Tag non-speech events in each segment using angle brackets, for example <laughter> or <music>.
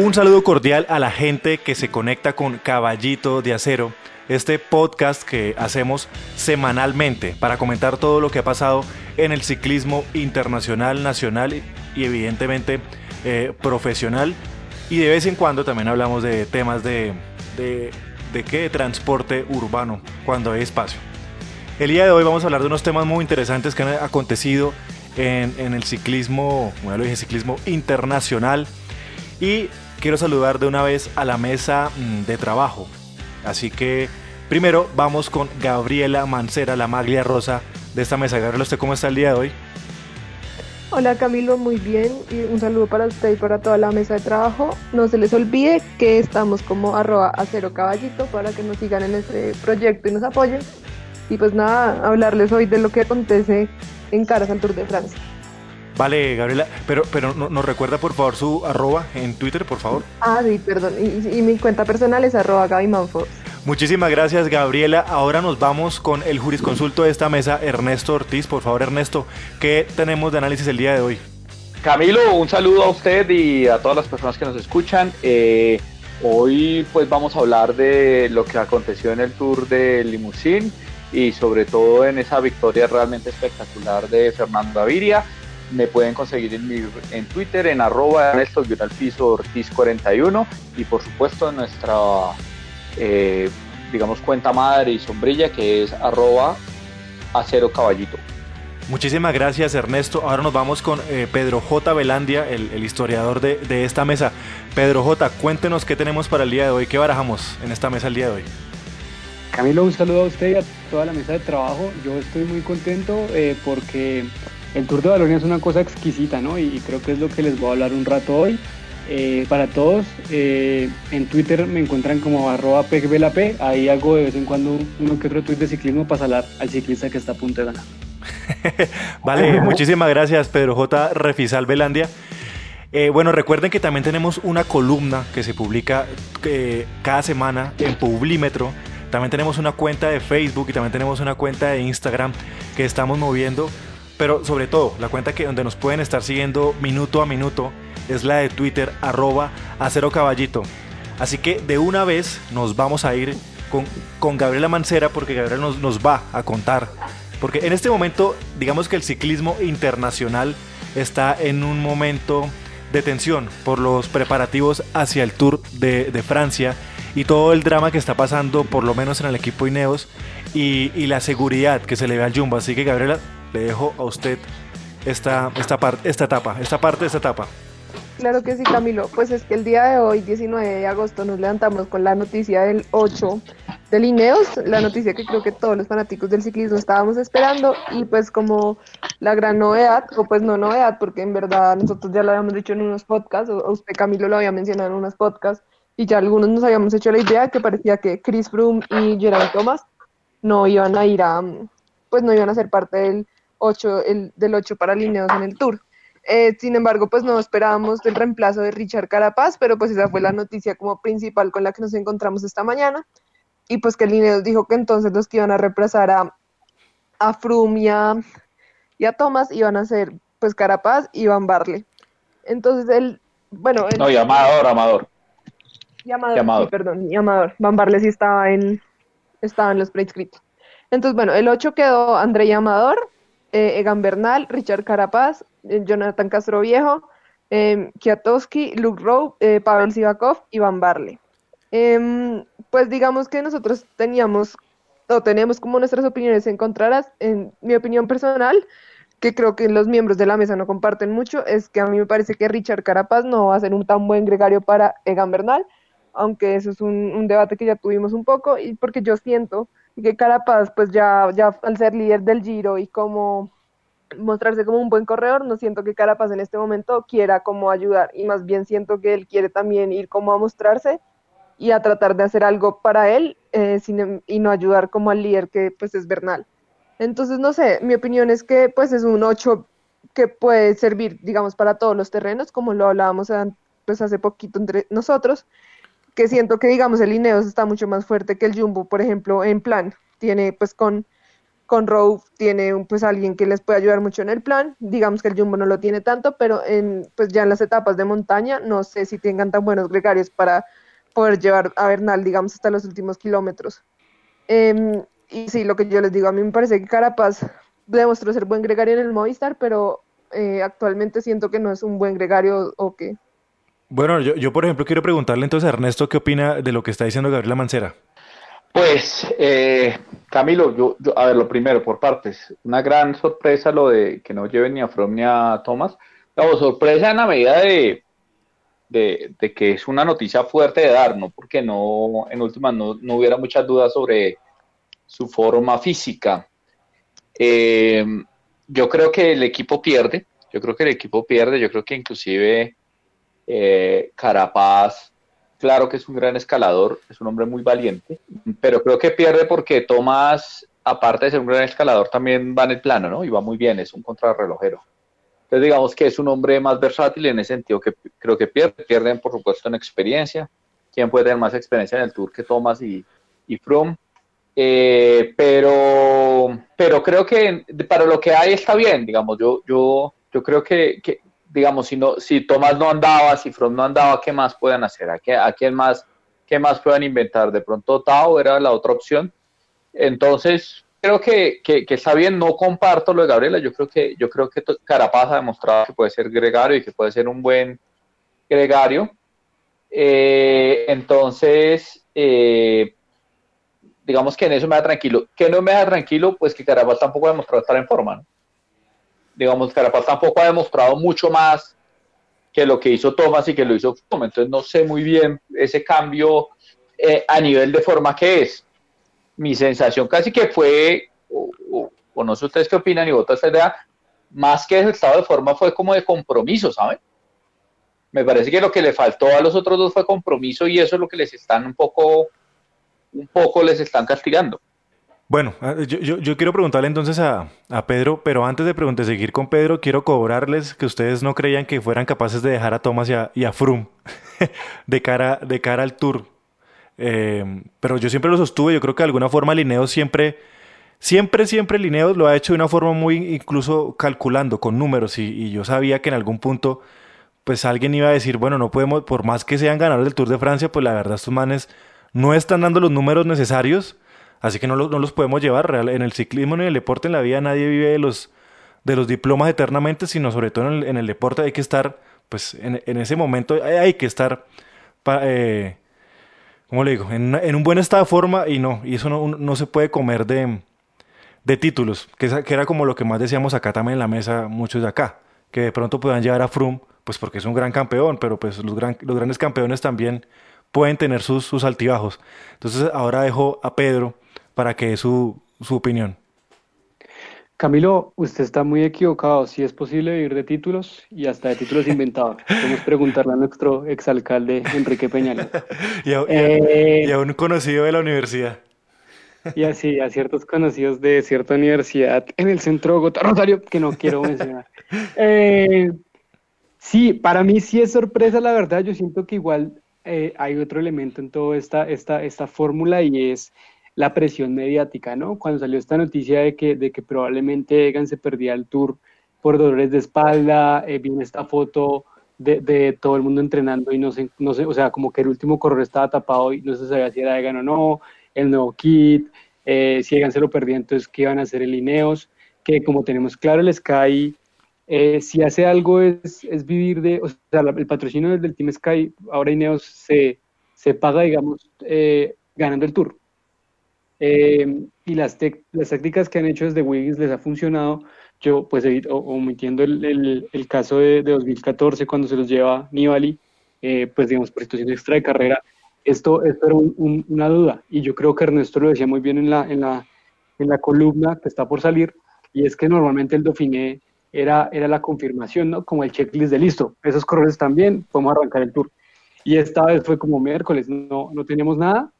Un saludo cordial a la gente que se conecta con Caballito de Acero, este podcast que hacemos semanalmente para comentar todo lo que ha pasado en el ciclismo internacional, nacional y evidentemente eh, profesional. Y de vez en cuando también hablamos de temas de, de, qué, transporte urbano, cuando hay espacio. El día de hoy vamos a hablar de unos temas muy interesantes que han acontecido en, en el ciclismo, bueno, lo dije, ciclismo internacional. Y quiero saludar de una vez a la mesa mm, de trabajo. Así que primero vamos con Gabriela Mancera, la maglia rosa de esta mesa. Gabriela, ¿usted cómo está el día de hoy? Hola Camilo, muy bien un saludo para usted y para toda la mesa de trabajo. No se les olvide que estamos como arroba acero caballito para que nos sigan en este proyecto y nos apoyen. Y pues nada, hablarles hoy de lo que acontece en caras al Tour de Francia. Vale, Gabriela, pero, pero no- nos recuerda por favor su arroba en Twitter, por favor. Ah, sí, perdón. Y, y mi cuenta personal es arroba Gaby Manfos. Muchísimas gracias, Gabriela. Ahora nos vamos con el jurisconsulto de esta mesa, Ernesto Ortiz. Por favor, Ernesto, ¿qué tenemos de análisis el día de hoy? Camilo, un saludo a usted y a todas las personas que nos escuchan. Eh, hoy pues vamos a hablar de lo que aconteció en el Tour de Limousin y sobre todo en esa victoria realmente espectacular de Fernando Gaviria. Me pueden conseguir en, mi, en Twitter en arroba Ernesto piso Ortiz 41 y por supuesto en nuestra eh, digamos cuenta madre y sombrilla que es arroba acero caballito. Muchísimas gracias, Ernesto. Ahora nos vamos con eh, Pedro J. Velandia, el, el historiador de, de esta mesa. Pedro J., cuéntenos qué tenemos para el día de hoy, qué barajamos en esta mesa el día de hoy. Camilo, un saludo a usted y a toda la mesa de trabajo. Yo estoy muy contento eh, porque el Tour de Valonia es una cosa exquisita, ¿no? Y, y creo que es lo que les voy a hablar un rato hoy. Eh, para todos, eh, en Twitter me encuentran como arroba pegvelap. Ahí hago de vez en cuando uno que otro tweet de ciclismo para salar al ciclista que está a punto de ganar. <laughs> Vale, muchísimas gracias, Pedro J. Refisal Velandia. Eh, bueno, recuerden que también tenemos una columna que se publica eh, cada semana en Publímetro. También tenemos una cuenta de Facebook y también tenemos una cuenta de Instagram que estamos moviendo. Pero sobre todo, la cuenta que donde nos pueden estar siguiendo minuto a minuto es la de Twitter, arroba acero caballito. Así que de una vez nos vamos a ir con, con Gabriela Mancera porque Gabriela nos, nos va a contar. Porque en este momento, digamos que el ciclismo internacional está en un momento de tensión por los preparativos hacia el Tour de, Francia y todo el drama que está pasando, por lo menos en el equipo Ineos, y, y la seguridad que se le ve al Jumbo. Así que Gabriela, le dejo a usted esta, esta, parte esta etapa, esta parte de esta etapa. Claro que sí, Camilo. Pues es que el día de hoy, 19 de agosto, nos levantamos con la noticia del 8 de Lineos, la noticia que creo que todos los fanáticos del ciclismo estábamos esperando y pues como la gran novedad, o pues no novedad, porque en verdad nosotros ya lo habíamos dicho en unos podcasts, o o usted Camilo lo había mencionado en unos podcasts y ya algunos nos habíamos hecho la idea que parecía que Chris Froome y Geraint Thomas no iban a ir a, pues no iban a ser parte del 8, el, del 8 para Lineos en el Tour. Eh, sin embargo, pues no esperábamos el reemplazo de Richard Carapaz, pero pues esa fue la noticia como principal con la que nos encontramos esta mañana. Y pues que Lineos dijo que entonces los que iban a reemplazar a, a Froome y a, y a Thomas iban a ser pues Carapaz y Van Barle. Entonces él, bueno, él- No, y Amador, Amador. y Amador, y Amador. sí, perdón, y Amador. Van Barle sí estaba en, estaba en los preinscritos. Entonces, bueno, el 8 quedó André Amador, eh, Egan Bernal, Richard Carapaz, eh, Jonathan Castro Viejo, eh, Luke Rowe, eh, Pavel Sivakov y Van Barle. Em, pues digamos que nosotros teníamos o tenemos como nuestras opiniones encontradas. En mi opinión personal, que creo que los miembros de la mesa no comparten mucho, es que a mí me parece que Richard Carapaz no va a ser un tan buen gregario para Egan Bernal, aunque eso es un, un debate que ya tuvimos un poco, y porque yo siento que Carapaz, pues ya, ya al ser líder del Giro y como mostrarse como un buen corredor, no siento que Carapaz en este momento quiera como ayudar, y más bien siento que él quiere también ir como a mostrarse y a tratar de hacer algo para él eh, em- y no ayudar como al líder que pues es Bernal. Entonces, no sé, mi opinión es que pues es un 8 que puede servir, digamos, para todos los terrenos, como lo hablábamos pues hace poquito entre nosotros, que siento que, digamos, el Ineos está mucho más fuerte que el Jumbo, por ejemplo, en plan, tiene pues con con Rowe tiene pues alguien que les puede ayudar mucho en el plan. Digamos que el Jumbo no lo tiene tanto, pero en, pues ya en las etapas de montaña no sé si tengan tan buenos gregarios para poder llevar a Bernal, digamos, hasta los últimos kilómetros. Em, y sí, lo que yo les digo, a mí me parece que Carapaz demostró ser buen gregario en el Movistar, pero eh, actualmente siento que no es un buen gregario o que... Bueno, yo, yo por ejemplo quiero preguntarle entonces a Ernesto qué opina de lo que está diciendo Gabriela Mancera. Pues, eh, Camilo, yo, a ver, lo primero, por partes, una gran sorpresa lo de que no lleven ni a From ni a Thomas. No, sorpresa en la medida de, de, que es una noticia fuerte de dar, ¿no? Porque no, en última, no, hubiera muchas dudas sobre su forma física. Eh, yo creo que el equipo pierde, yo creo que el equipo pierde, yo creo que inclusive eh, Carapaz claro que es un gran escalador, es un hombre muy valiente, pero creo que pierde porque Tomás, aparte de ser un gran escalador, también va en el plano, ¿no? Y va muy bien, es un contrarrelojero. Entonces digamos que es un hombre más versátil en ese sentido que creo que pierde, pierden por supuesto en experiencia. ¿Quién puede tener más experiencia en el Tour que Tomás y, y Froome? Eh, pero, pero creo que para lo que hay está bien, digamos, yo, yo, yo creo que, que, digamos, si, no, si Tomás no andaba, si From no andaba, ¿qué más pueden hacer? ¿A, qué, quién más, qué más pueden inventar? De pronto Tao era la otra opción. Entonces, creo que, que, está bien, no comparto lo de Gabriela, yo creo que, yo creo que Carapaz ha demostrado que puede ser gregario y que puede ser un buen gregario. Eh, entonces, eh, digamos que en eso me da tranquilo. ¿Qué no me da tranquilo? Pues que Carapaz tampoco ha demostrado estar en forma, ¿no? Digamos, Carapaz tampoco ha demostrado mucho más que lo que hizo Thomas y que lo hizo Froome. Entonces no sé muy bien ese cambio eh, a nivel de forma que es. Mi sensación casi que fue, o, no sé ustedes qué opinan y esta idea, más que el estado de forma fue como de compromiso, ¿saben? Me parece que lo que le faltó a los otros dos fue compromiso y eso es lo que les están un poco, un poco les están castigando. Bueno, ah, yo, quiero preguntarle entonces a, Pedro, pero antes de preguntar, seguir con Pedro, quiero cobrarles que ustedes no creían que fueran capaces de dejar a Thomas y a, Frum <laughs> de, cara, de cara al tour. Eh, pero yo siempre lo sostuve, yo creo que de alguna forma Lineos siempre, siempre, siempre Lineos lo ha hecho de una forma muy incluso calculando con números y, yo sabía que en algún punto pues alguien iba a decir, bueno, no podemos, por más que sean ganadores del Tour de Francia, pues la verdad estos manes no están dando los números necesarios Así que no, no los podemos llevar. En el ciclismo, ni en el deporte, en la vida, nadie vive de los, de los diplomas eternamente, sino sobre todo en el, deporte hay que estar, pues en, ese momento hay, que estar, eh, ¿cómo le digo? En, en, un buen estado de forma y no, y eso no, no se puede comer de, de títulos, que, que, era como lo que más decíamos acá también en la mesa, muchos de acá, que de pronto puedan llevar a Froome, pues porque es un gran campeón, pero pues los, gran, los grandes campeones también pueden tener sus, sus altibajos. Entonces ahora dejo a Pedro para que dé su, su opinión. Camilo, usted está muy equivocado. Si es posible vivir de títulos y hasta de títulos <laughs> inventados. Podemos preguntarle a nuestro exalcalde Enrique Peñalba. <laughs> y, a, eh, un conocido de la universidad. Y así, a ciertos conocidos de cierta universidad en el centro de Bogotá, Rosario, que no quiero mencionar. <laughs> Eh, sí, para mí sí es sorpresa, la verdad. Yo siento que igual eh, hay otro elemento en toda esta, esta, esta fórmula y es la presión mediática, ¿no? Cuando salió esta noticia de que, de que probablemente Egan se perdía el tour por dolores de espalda, eh, viene esta foto de, todo el mundo entrenando y no sé, no sé, o sea, como que el último corredor estaba tapado y no se sabía si era Egan o no, el nuevo kit, eh, si Egan se lo perdía, entonces qué iban a hacer el Ineos, que como tenemos claro el Sky, eh, si hace algo es, es, vivir de, o sea, el patrocinio del Team Sky, ahora Ineos se, se paga, digamos, ganando el tour. Eh, y las, las tácticas que han hecho desde Wiggins les ha funcionado. Yo, pues, omitiendo el, el, caso de, 2014, cuando se los lleva Nibali, eh, pues, digamos, por situación extra de carrera, esto, esto era una duda. Y yo creo que Ernesto lo decía muy bien en la, en la, en la columna que está por salir, y es que normalmente el Dauphiné era, era la confirmación, ¿no? Como el checklist de listo, esos corredores también, podemos arrancar el tour. Y esta vez fue como miércoles, no, no teníamos nada,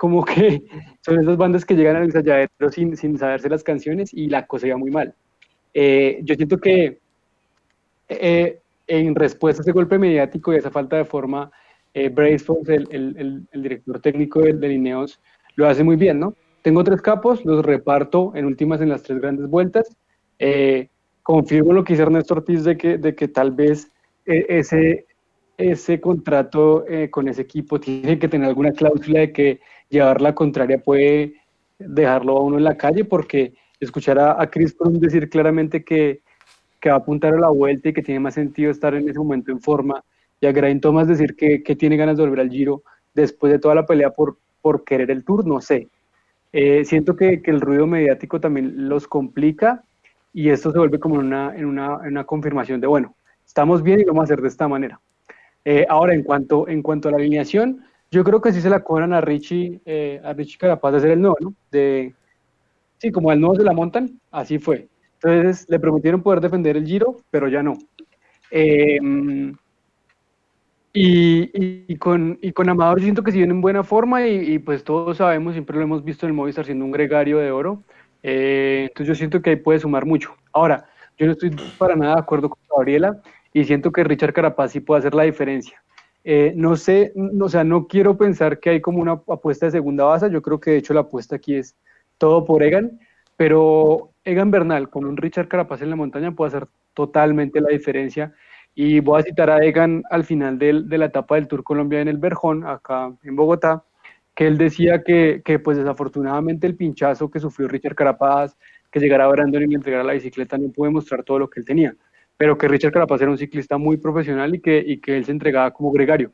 como que <laughs> son esas bandas que llegan al ensayadero sin, sin saberse las canciones y la cosa iba muy mal. Eh, yo siento que eh, en respuesta a ese golpe mediático y a esa falta de forma, eh, el, el, el, director técnico del, de Lineos, lo hace muy bien, ¿no? tengo tres capos, los reparto en últimas en las tres grandes vueltas. Eh, confirmo lo que dice Ernesto Ortiz de que, de que tal vez eh, ese, ese contrato eh, con ese equipo tiene que tener alguna cláusula de que llevar la contraria puede dejarlo a uno en la calle, porque escuchar a, Chris Froome decir claramente que, que, va a apuntar a la vuelta y que tiene más sentido estar en ese momento en forma, y a Grain Thomas decir que, que tiene ganas de volver al Giro después de toda la pelea por, por querer el Tour, no sé. Eh, siento que, que, el ruido mediático también los complica y esto se vuelve como una, en una, en una confirmación de, bueno, estamos bien y lo vamos a hacer de esta manera. Eh, ahora, en cuanto, en cuanto a la alineación, yo creo que sí se la cobran a Richie, eh, a Richie Carapaz de hacer el nuevo, ¿no? Sí, como el nuevo se la montan, así fue. Entonces le prometieron poder defender el Giro, pero ya no. Eh, y, con, y con Amador siento que si viene en buena forma y, pues todos sabemos, siempre lo hemos visto en el Movistar siendo un gregario de oro. entonces yo siento que ahí puede sumar mucho. Ahora, yo no estoy para nada de acuerdo con Gabriela y siento que Richard Carapaz sí puede hacer la diferencia. Eh, no sé, o sea, no quiero pensar que hay como una apuesta de segunda base, yo creo que de hecho la apuesta aquí es todo por Egan, pero Egan Bernal con un Richard Carapaz en la montaña puede hacer totalmente la diferencia. Y voy a citar a Egan al final de, de la etapa del Tour Colombia en el Berjón, acá en Bogotá, que él decía que, que, pues desafortunadamente el pinchazo que sufrió Richard Carapaz, que llegara a Brandon y le entregara la bicicleta, no puede mostrar todo lo que él tenía pero que Richard Carapaz era un ciclista muy profesional y que, y que él se entregaba como gregario.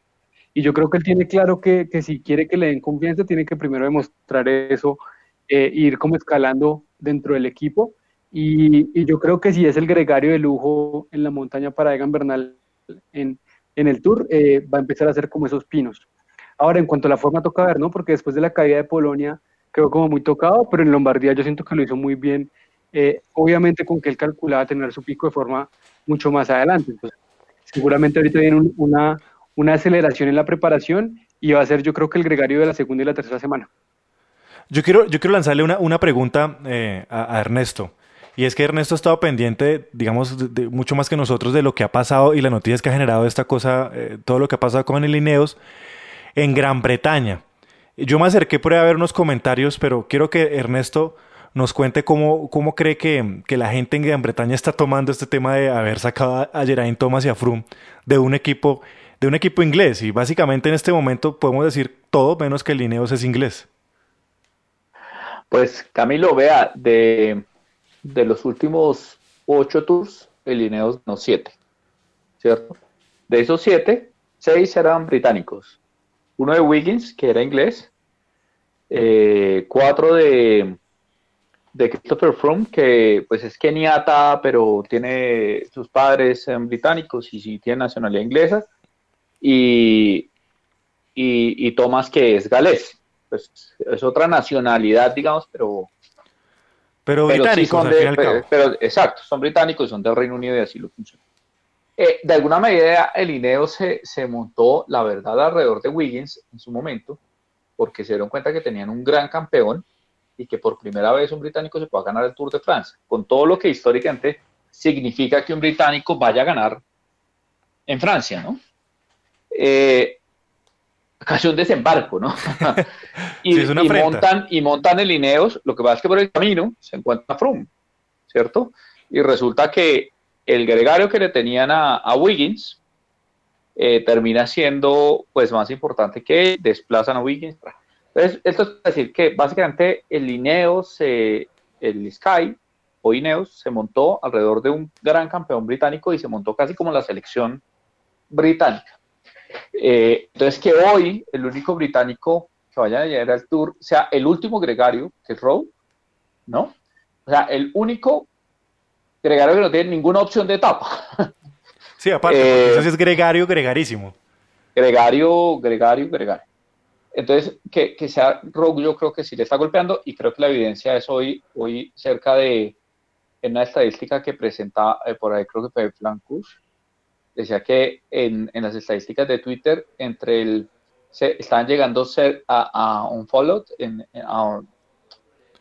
Y yo creo que él tiene claro que, que si quiere que le den confianza, tiene que primero demostrar eso, eh, ir como escalando dentro del equipo. Y, y, yo creo que si es el gregario de lujo en la montaña para Egan Bernal en, en el Tour, eh, va a empezar a hacer como esos pinos. Ahora, en cuanto a la forma, toca ver, ¿no? Porque después de la caída de Polonia quedó como muy tocado, pero en Lombardía yo siento que lo hizo muy bien. Eh, obviamente con que él calculaba tener su pico de forma mucho más adelante. Seguramente ahorita viene una, una aceleración en la preparación y va a ser yo creo que el gregario de la segunda y la tercera semana. Yo quiero, yo quiero lanzarle una, una pregunta eh, a, Ernesto. Y es que Ernesto ha estado pendiente, digamos, de, mucho más que nosotros de lo que ha pasado y las noticias que ha generado esta cosa, eh, todo lo que ha pasado con el Ineos en Gran Bretaña. Yo me acerqué por ahí a ver unos comentarios, pero quiero que Ernesto nos cuente cómo, cómo cree que, que, la gente en Gran Bretaña está tomando este tema de haber sacado a Geraint Thomas y a Froome de un equipo de un equipo inglés y básicamente en este momento podemos decir todo menos que el Ineos es inglés. Pues Camilo, vea, de, de los últimos ocho tours, el Ineos no siete, ¿cierto? De esos siete, seis eran británicos. Uno de Wiggins, que era inglés, eh, cuatro de, de Christopher Froome, que pues es keniata, pero tiene sus padres británicos y sí tiene nacionalidad inglesa, y, y, Thomas, que es galés. Pues es otra nacionalidad, digamos, pero... Pero, británicos, al fin pero, pero, exacto, son británicos y son del Reino Unido y así lo funciona. Eh, de alguna medida, el INEO se, se montó, la verdad, alrededor de Wiggins en su momento, porque se dieron cuenta que tenían un gran campeón, y que por primera vez un británico se pueda ganar el Tour de Francia, con todo lo que históricamente significa que un británico vaya a ganar en Francia, ¿no? Eh, casi un desembarco, ¿no? <laughs> y, montan, y montan el Ineos, lo que pasa es que por el camino se encuentra Froome, ¿cierto? Y resulta que el gregario que le tenían a, Wiggins eh, termina siendo pues más importante que desplazan a Wiggins entonces, esto es decir que básicamente el Ineos, el Sky o Ineos se montó alrededor de un gran campeón británico y se montó casi como la selección británica. Eh, entonces, que hoy el único británico que vaya a llegar al Tour sea el último gregario, que es Rowe, ¿no? O sea, el único gregario que no tiene ninguna opción de etapa. Sí, aparte, eh, eso es gregario, gregarísimo. Gregario, gregario, gregario. Entonces, que, que, sea Rogue yo creo que sí le está golpeando y creo que la evidencia es hoy, hoy cerca de, en una estadística que presenta eh, por ahí creo que fue Flancus, decía que en, en, las estadísticas de Twitter entre el se, estaban llegando a, a un follow, en, a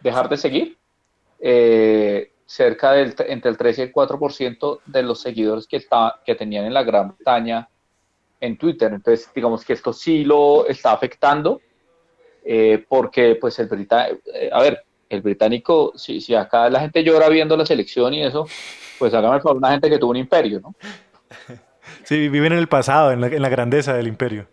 dejar de seguir, eh, cerca del entre el 3 y el 4% de los seguidores que, está, que tenían en la Gran Bretaña en Twitter. Entonces, digamos que esto sí lo está afectando. eh, porque pues el británico, eh, a ver, el británico, si, si acá la gente llora viendo la selección y eso, pues hágame por una gente que tuvo un imperio, ¿no? <laughs> Sí, viven en el pasado, en la, grandeza del imperio.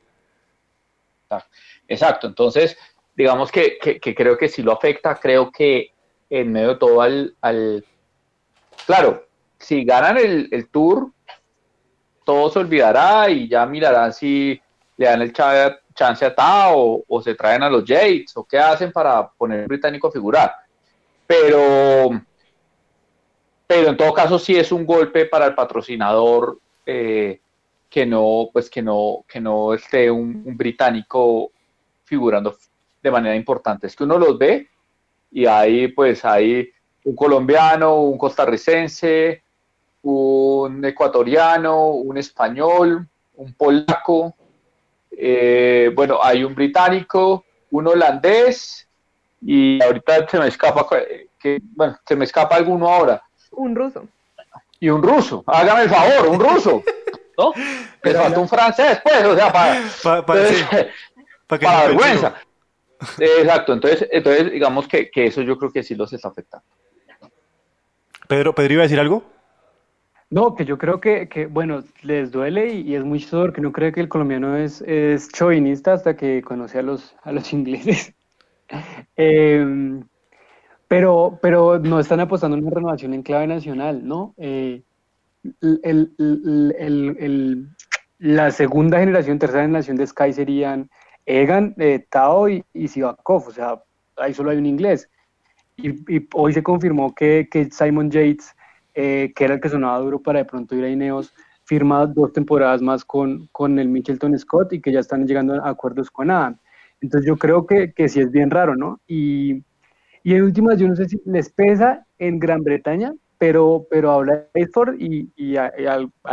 Exacto, entonces, digamos que, creo que sí lo afecta, creo que en medio de todo al, claro, si ganan el, el tour, todo se olvidará y ya mirarán si le dan el chance a Tao o, se traen a los Yates o qué hacen para poner británico a figurar. Pero, pero en todo caso sí es un golpe para el patrocinador eh, que no, pues que no, que no esté un, británico figurando de manera importante. Es que uno los ve y ahí pues hay un colombiano, un costarricense, un ecuatoriano, un español, un polaco, eh, bueno, hay un británico, un holandés y ahorita se me escapa, que, bueno, se me escapa alguno ahora. Un ruso. Y un ruso, hágame el favor, un ruso, <laughs> ¿no? Que falta un francés, pues, o sea, para, para, <laughs> vergüenza. <laughs> Exacto, entonces, entonces digamos que, que, eso yo creo que sí los está afectando. Pedro, Pedro iba a decir algo. No, que yo creo que, que bueno, les duele y, es muy chistoso que no cree que el colombiano es, es chauvinista hasta que conoce a los, a los <laughs> ingleses. Em, pero, pero no están apostando en una renovación en clave nacional, ¿no? Eh, el, el, el, la segunda generación, tercera generación de Sky serían Egan, eh, Tao y, y Sivakov, o sea, ahí solo hay un inglés. Y, y hoy se confirmó que, que Simon Yates eh, que era el que sonaba duro para de pronto ir a Ineos, firma dos temporadas más con, con el Mitchelton Scott y que ya están llegando a acuerdos con Adam. Entonces yo creo que, que sí es bien raro, ¿no? Y, y en últimas, yo no sé si les pesa en Gran Bretaña, pero, pero habla de y, y a,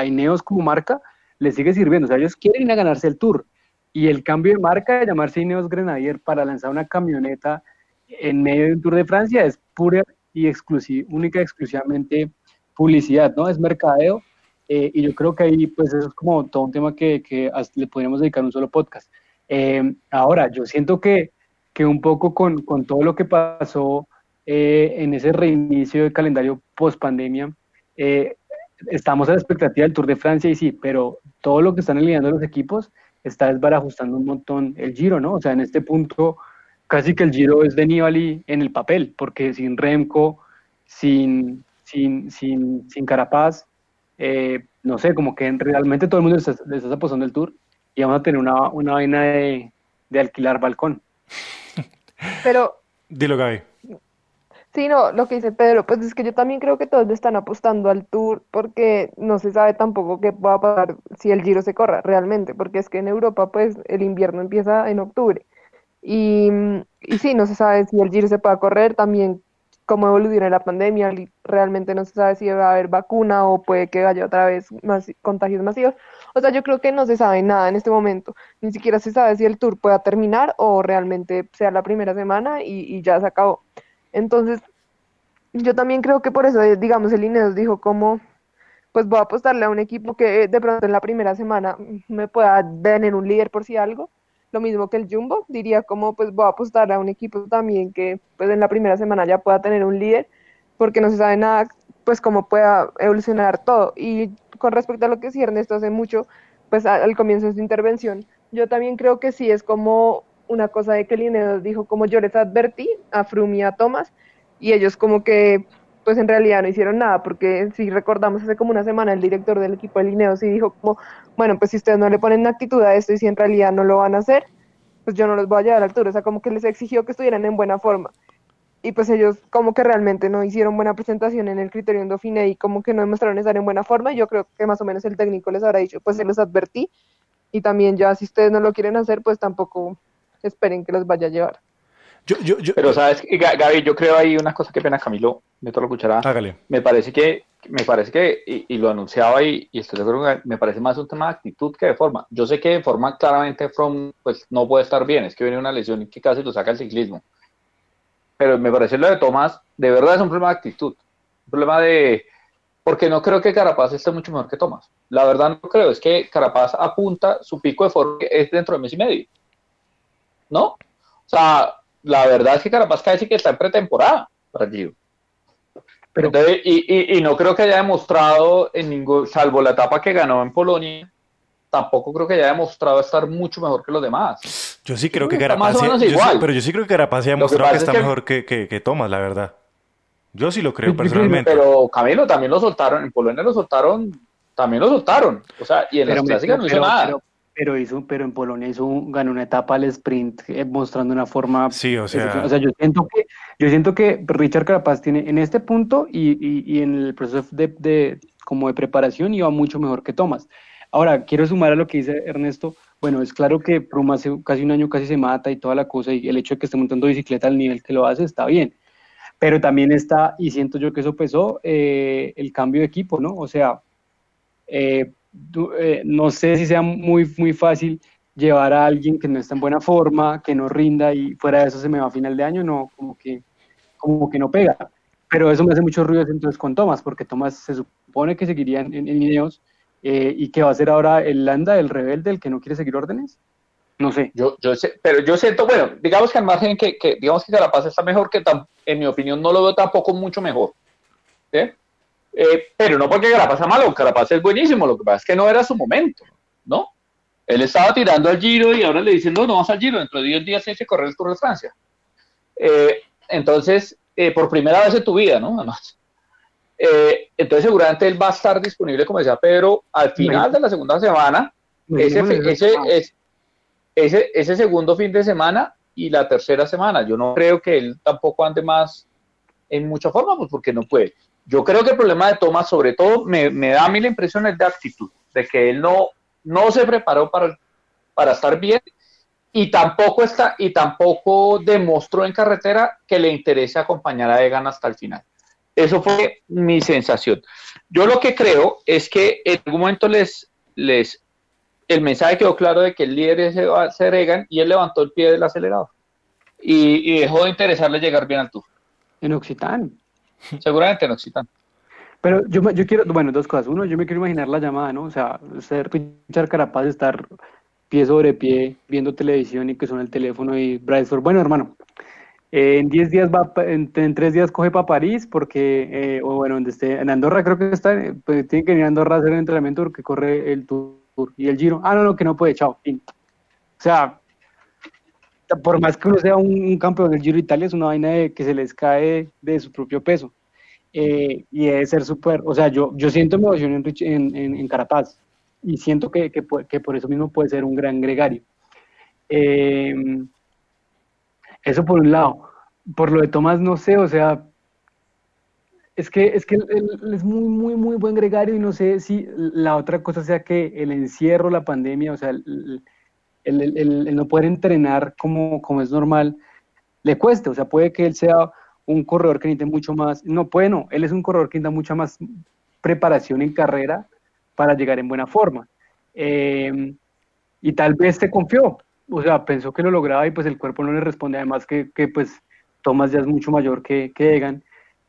Ineos como marca les sigue sirviendo. O sea, ellos quieren ganarse el Tour. Y el cambio de marca de llamarse Ineos Grenadier para lanzar una camioneta en medio de un Tour de Francia es pura y exclusiva, única y exclusivamente publicidad, ¿no? Es mercadeo. Eh, y yo creo que ahí, pues, eso es como todo un tema que, que le podríamos dedicar un solo podcast. Eh, ahora, yo siento que, que un poco con, con, todo lo que pasó eh, en ese reinicio de calendario post pandemia, estamos a la expectativa del Tour de Francia y sí, pero todo lo que están alineando los equipos está desbarajustando un montón el Giro, ¿no? O sea, en este punto casi que el Giro es de Nibali en el papel, porque sin Remco, sin, sin, sin, sin Carapaz, eh, no sé, como que realmente todo el mundo le está, apostando el tour y vamos a tener una, una vaina de, de alquilar balcón. <laughs> Pero... Dilo, Gaby. Sí, no, lo que dice Pedro, pues es que yo también creo que todos le están apostando al Tour porque no se sabe tampoco qué va a pasar si el Giro se corra realmente, porque es que en Europa pues el invierno empieza en octubre y, y sí, no se sabe si el Giro se puede correr, también cómo evoluciona la pandemia, realmente no se sabe si va a haber vacuna o puede que haya otra vez más contagios masivos. O sea, yo creo que no se sabe nada en este momento, ni siquiera se sabe si el tour pueda terminar o realmente sea la primera semana y, ya se acabó. Entonces, yo también creo que por eso, digamos, el Ineos dijo como, pues voy a apostarle a un equipo que de pronto en la primera semana me pueda tener un líder por si algo lo mismo que el Jumbo, diría como pues voy a apostar a un equipo también que pues en la primera semana ya pueda tener un líder, porque no se sabe nada pues cómo pueda evolucionar todo. Y con respecto a lo que decía Ernesto hace mucho, pues al comienzo de su intervención, yo también creo que sí es como una cosa de que Lineos dijo como yo les advertí a Froome y a Thomas, y ellos como que pues en realidad no hicieron nada, porque si recordamos hace como una semana el director del equipo de Lineos y dijo como, bueno, pues si ustedes no le ponen actitud a esto y si en realidad no lo van a hacer, pues yo no los voy a llevar a altura, o sea, como que les exigió que estuvieran en buena forma. Y pues ellos como que realmente no hicieron buena presentación en el criterio Dauphiné y como que no demostraron estar en buena forma, y yo creo que más o menos el técnico les habrá dicho, pues se los advertí, y también ya si ustedes no lo quieren hacer, pues tampoco esperen que los vaya a llevar. Pero sabes, Gaby, yo creo ahí una cosa que pena Camilo, meto la cuchara. Hágale. Me parece que, me parece que, y, lo anunciaba y, y estoy de acuerdo, me parece más un tema de actitud que de forma. Yo sé que de forma claramente From pues no puede estar bien, es que viene una lesión y que casi lo saca el ciclismo. Pero me parece lo de Tomás, de verdad es un problema de actitud. Un problema de, porque no creo que Carapaz esté mucho mejor que Tomás. La verdad no creo, es que Carapaz apunta su pico de forma es dentro de mes y medio. ¿No? O sea, la verdad es que Carapaz casi que está en pretemporada para el Giro. Pero, y, y, no creo que haya demostrado en ningún, salvo la etapa que ganó en Polonia, tampoco creo que haya demostrado estar mucho mejor que los demás. Yo sí creo que Carapaz, pero yo sí creo que Carapaz ha demostrado que está mejor que, que, que Thomas, la verdad. Yo sí lo creo <laughs> personalmente. Pero Camilo también lo soltaron, en Polonia lo soltaron, también lo soltaron. O sea, y en las clásicas no hizo nada. Pero, hizo, pero en Polonia hizo ganó una etapa al sprint eh, mostrando una forma. Sí, o sea. O sea, yo siento que, yo siento que Richard Carapaz tiene en este punto y, y, y en el proceso de, de, como de preparación iba mucho mejor que Thomas. Ahora, quiero sumar a lo que dice Ernesto. Bueno, es claro que Pruma hace casi un año casi se mata y toda la cosa, y el hecho de que esté montando bicicleta al nivel que lo hace está bien pero también está, y siento yo que eso pesó, eh, el cambio de equipo, ¿no? O sea, eh, eh, no sé si sea muy, muy fácil llevar a alguien que no está en buena forma, que no rinda y fuera de eso se me va a final de año, no, como que, como que no pega. Pero eso me hace mucho ruido entonces con Tomás, porque Tomás se supone que seguiría en, en, y que va a ser ahora el Landa, el rebelde, el que no quiere seguir órdenes. No sé. Yo, yo sé, pero yo siento, bueno, digamos que al margen que, que digamos que Carapaz está mejor, que en mi opinión no lo veo tampoco mucho mejor. Eh, pero no porque Carapaz sea malo, Carapaz es buenísimo, lo que pasa es que no era su momento, ¿no? Él estaba tirando al Giro y ahora le dicen, no, no vas al Giro, dentro de 10 días se que correr el Tour de Francia. Eh, entonces, eh, por primera vez en tu vida, ¿no? Además. entonces seguramente él va a estar disponible, como decía Pedro, al final de la segunda semana. Ese, ese, ese, ese, ese segundo fin de semana y la tercera semana. Yo no creo que él tampoco ande más en mucha forma, pues porque no puede. Yo creo que el problema de Tomás, sobre todo, me, da a mí la impresión es de actitud, de que él no, no se preparó para, para estar bien y tampoco está y tampoco demostró en carretera que le interese acompañar a Egan hasta el final. Eso fue mi sensación. Yo lo que creo es que en algún momento les, les el mensaje quedó claro de que el líder es ser Egan y él levantó el pie del acelerador y, dejó de interesarle llegar bien al Tour. En Occitán. <laughs> Seguramente en Occitán. Pero yo, yo quiero, bueno, dos cosas. Uno, yo me quiero imaginar la llamada, ¿no? O sea, ser Richard Carapaz, estar pie sobre pie, viendo televisión y que suena el teléfono y Bradford, bueno, hermano, en 10 días va, en, tres días coge para París porque, eh, o bueno, donde esté, en Andorra creo que está, pues tiene que ir a Andorra a hacer el entrenamiento porque corre el Tour y el Giro, ah, no, no, que no puede, chao. O sea, por más que uno sea un, campeón del Giro Italia, es una vaina de que se les cae de su propio peso. Eh, y debe ser súper, o sea, yo, yo siento mi emoción en, en, Carapaz y siento que, que, por eso mismo puede ser un gran gregario. Eh, eso por un lado. Por lo de Tomás, no sé, o sea, es que, es que él, es muy, muy, muy buen gregario y no sé si la otra cosa sea que el encierro, la pandemia, o sea, el, el, no poder entrenar como, es normal, le cueste. O sea, puede que él sea un corredor que necesite mucho más. No, puede no. Él es un corredor que necesita mucha más preparación en carrera para llegar en buena forma. Eh, y tal vez te confió. O sea, pensó que lo lograba y pues el cuerpo no le responde. Además que, que pues Thomas ya es mucho mayor que, Egan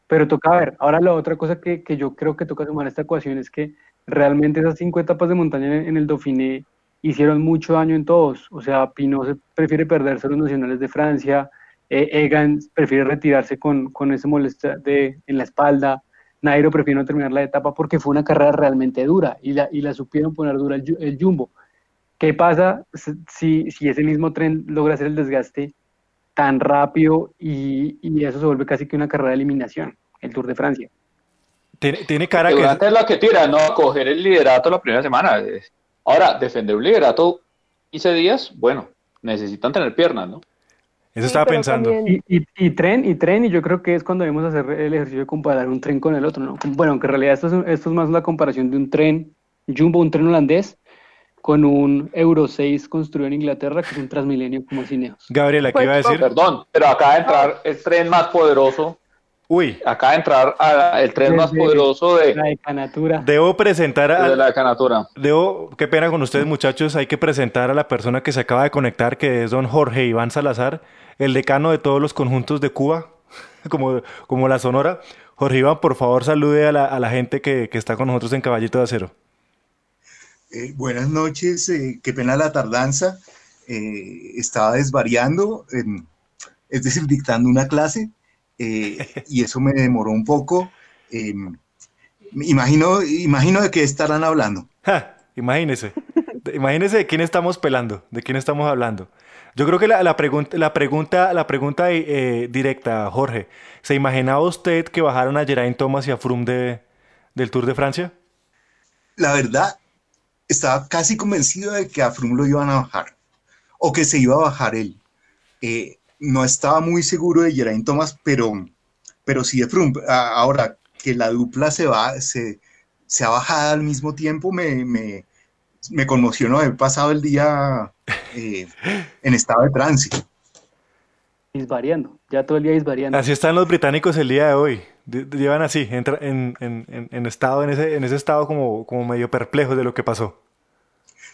pero toca ver. Ahora la otra cosa que, yo creo que toca sumar a esta ecuación es que realmente esas cinco etapas de montaña en, el Dauphiné hicieron mucho daño en todos. O sea, Pinot prefiere perderse los nacionales de Francia, eh, Egan prefiere retirarse con, con ese molestia de, en la espalda, Nairo prefiere no terminar la etapa porque fue una carrera realmente dura y la, y la supieron poner dura el, el Jumbo. ¿Qué pasa si, si ese mismo tren logra hacer el desgaste tan rápido y, y, eso se vuelve casi que una carrera de eliminación, el Tour de Francia. Tiene, tiene cara que... es la que tira, ¿no? Coger el liderato la primera semana. Ahora, defender un liderato 15 días, bueno, necesitan tener piernas, ¿no? Eso estaba pensando. Y, y, tren, y tren, y yo creo que es cuando debemos hacer el ejercicio de comparar un tren con el otro, ¿no? Bueno, aunque en realidad esto es, esto es más la comparación de un tren Jumbo, un tren holandés, con un Euro 6 construido en Inglaterra, que es un Transmilenio como Cineos. Gabriela, ¿qué iba a decir? perdón, pero acaba de entrar el tren más poderoso. Uy. Acaba de entrar el tren más poderoso de la decanatura. Debo presentar a de la decanatura. Debo, qué pena con ustedes muchachos, hay que presentar a la persona que se acaba de conectar, que es don Jorge Iván Salazar, el decano de todos los conjuntos de Cuba, <laughs> como, como la Sonora. Jorge Iván, por favor, salude a la, a la gente que, que está con nosotros en Caballito de Acero. Eh, buenas noches, eh, qué pena la tardanza. eh, estaba desvariando, es decir, dictando una clase, eh, y eso me demoró un poco. imagino, imagino de qué estarán hablando. imagínese, imagínese de quién estamos pelando, de quién estamos hablando. Yo creo que la, pregunta, la pregunta, la pregunta directa, Jorge, ¿se imaginaba usted que bajaron a Geraint Thomas y a Froome del Tour de Francia? La verdad, estaba casi convencido de que a Froome lo iban a bajar o que se iba a bajar él. Eh, no estaba muy seguro de Geraint Thomas, pero, pero sí de Froome. Ahora que la dupla se va, se, se ha bajado al mismo tiempo, me, me, me conmocionó haber pasado el día eh, en estado de trance. Disvariando, ya todo el día disvariando. Así están los británicos el día de hoy. Llevan así, entra en, en, en, estado, en ese, en ese estado como, como medio perplejo de lo que pasó.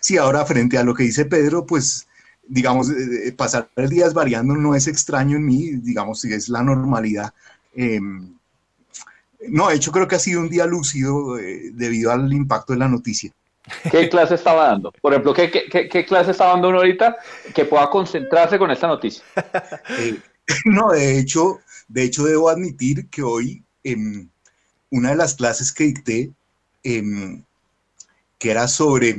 Sí, ahora frente a lo que dice Pedro, pues digamos, eh, eh, pasar el día variando no es extraño en mí, digamos, si es la normalidad. Em, no, de hecho creo que ha sido un día lúcido debido al impacto de la noticia. ¿Qué <laughs> clase estaba dando? Por ejemplo, ¿qué, qué, clase estaba dando uno ahorita que pueda concentrarse con esta noticia? <laughs> Eh, no, de hecho, de hecho debo admitir que hoy en una de las clases que dicté, em, que era sobre,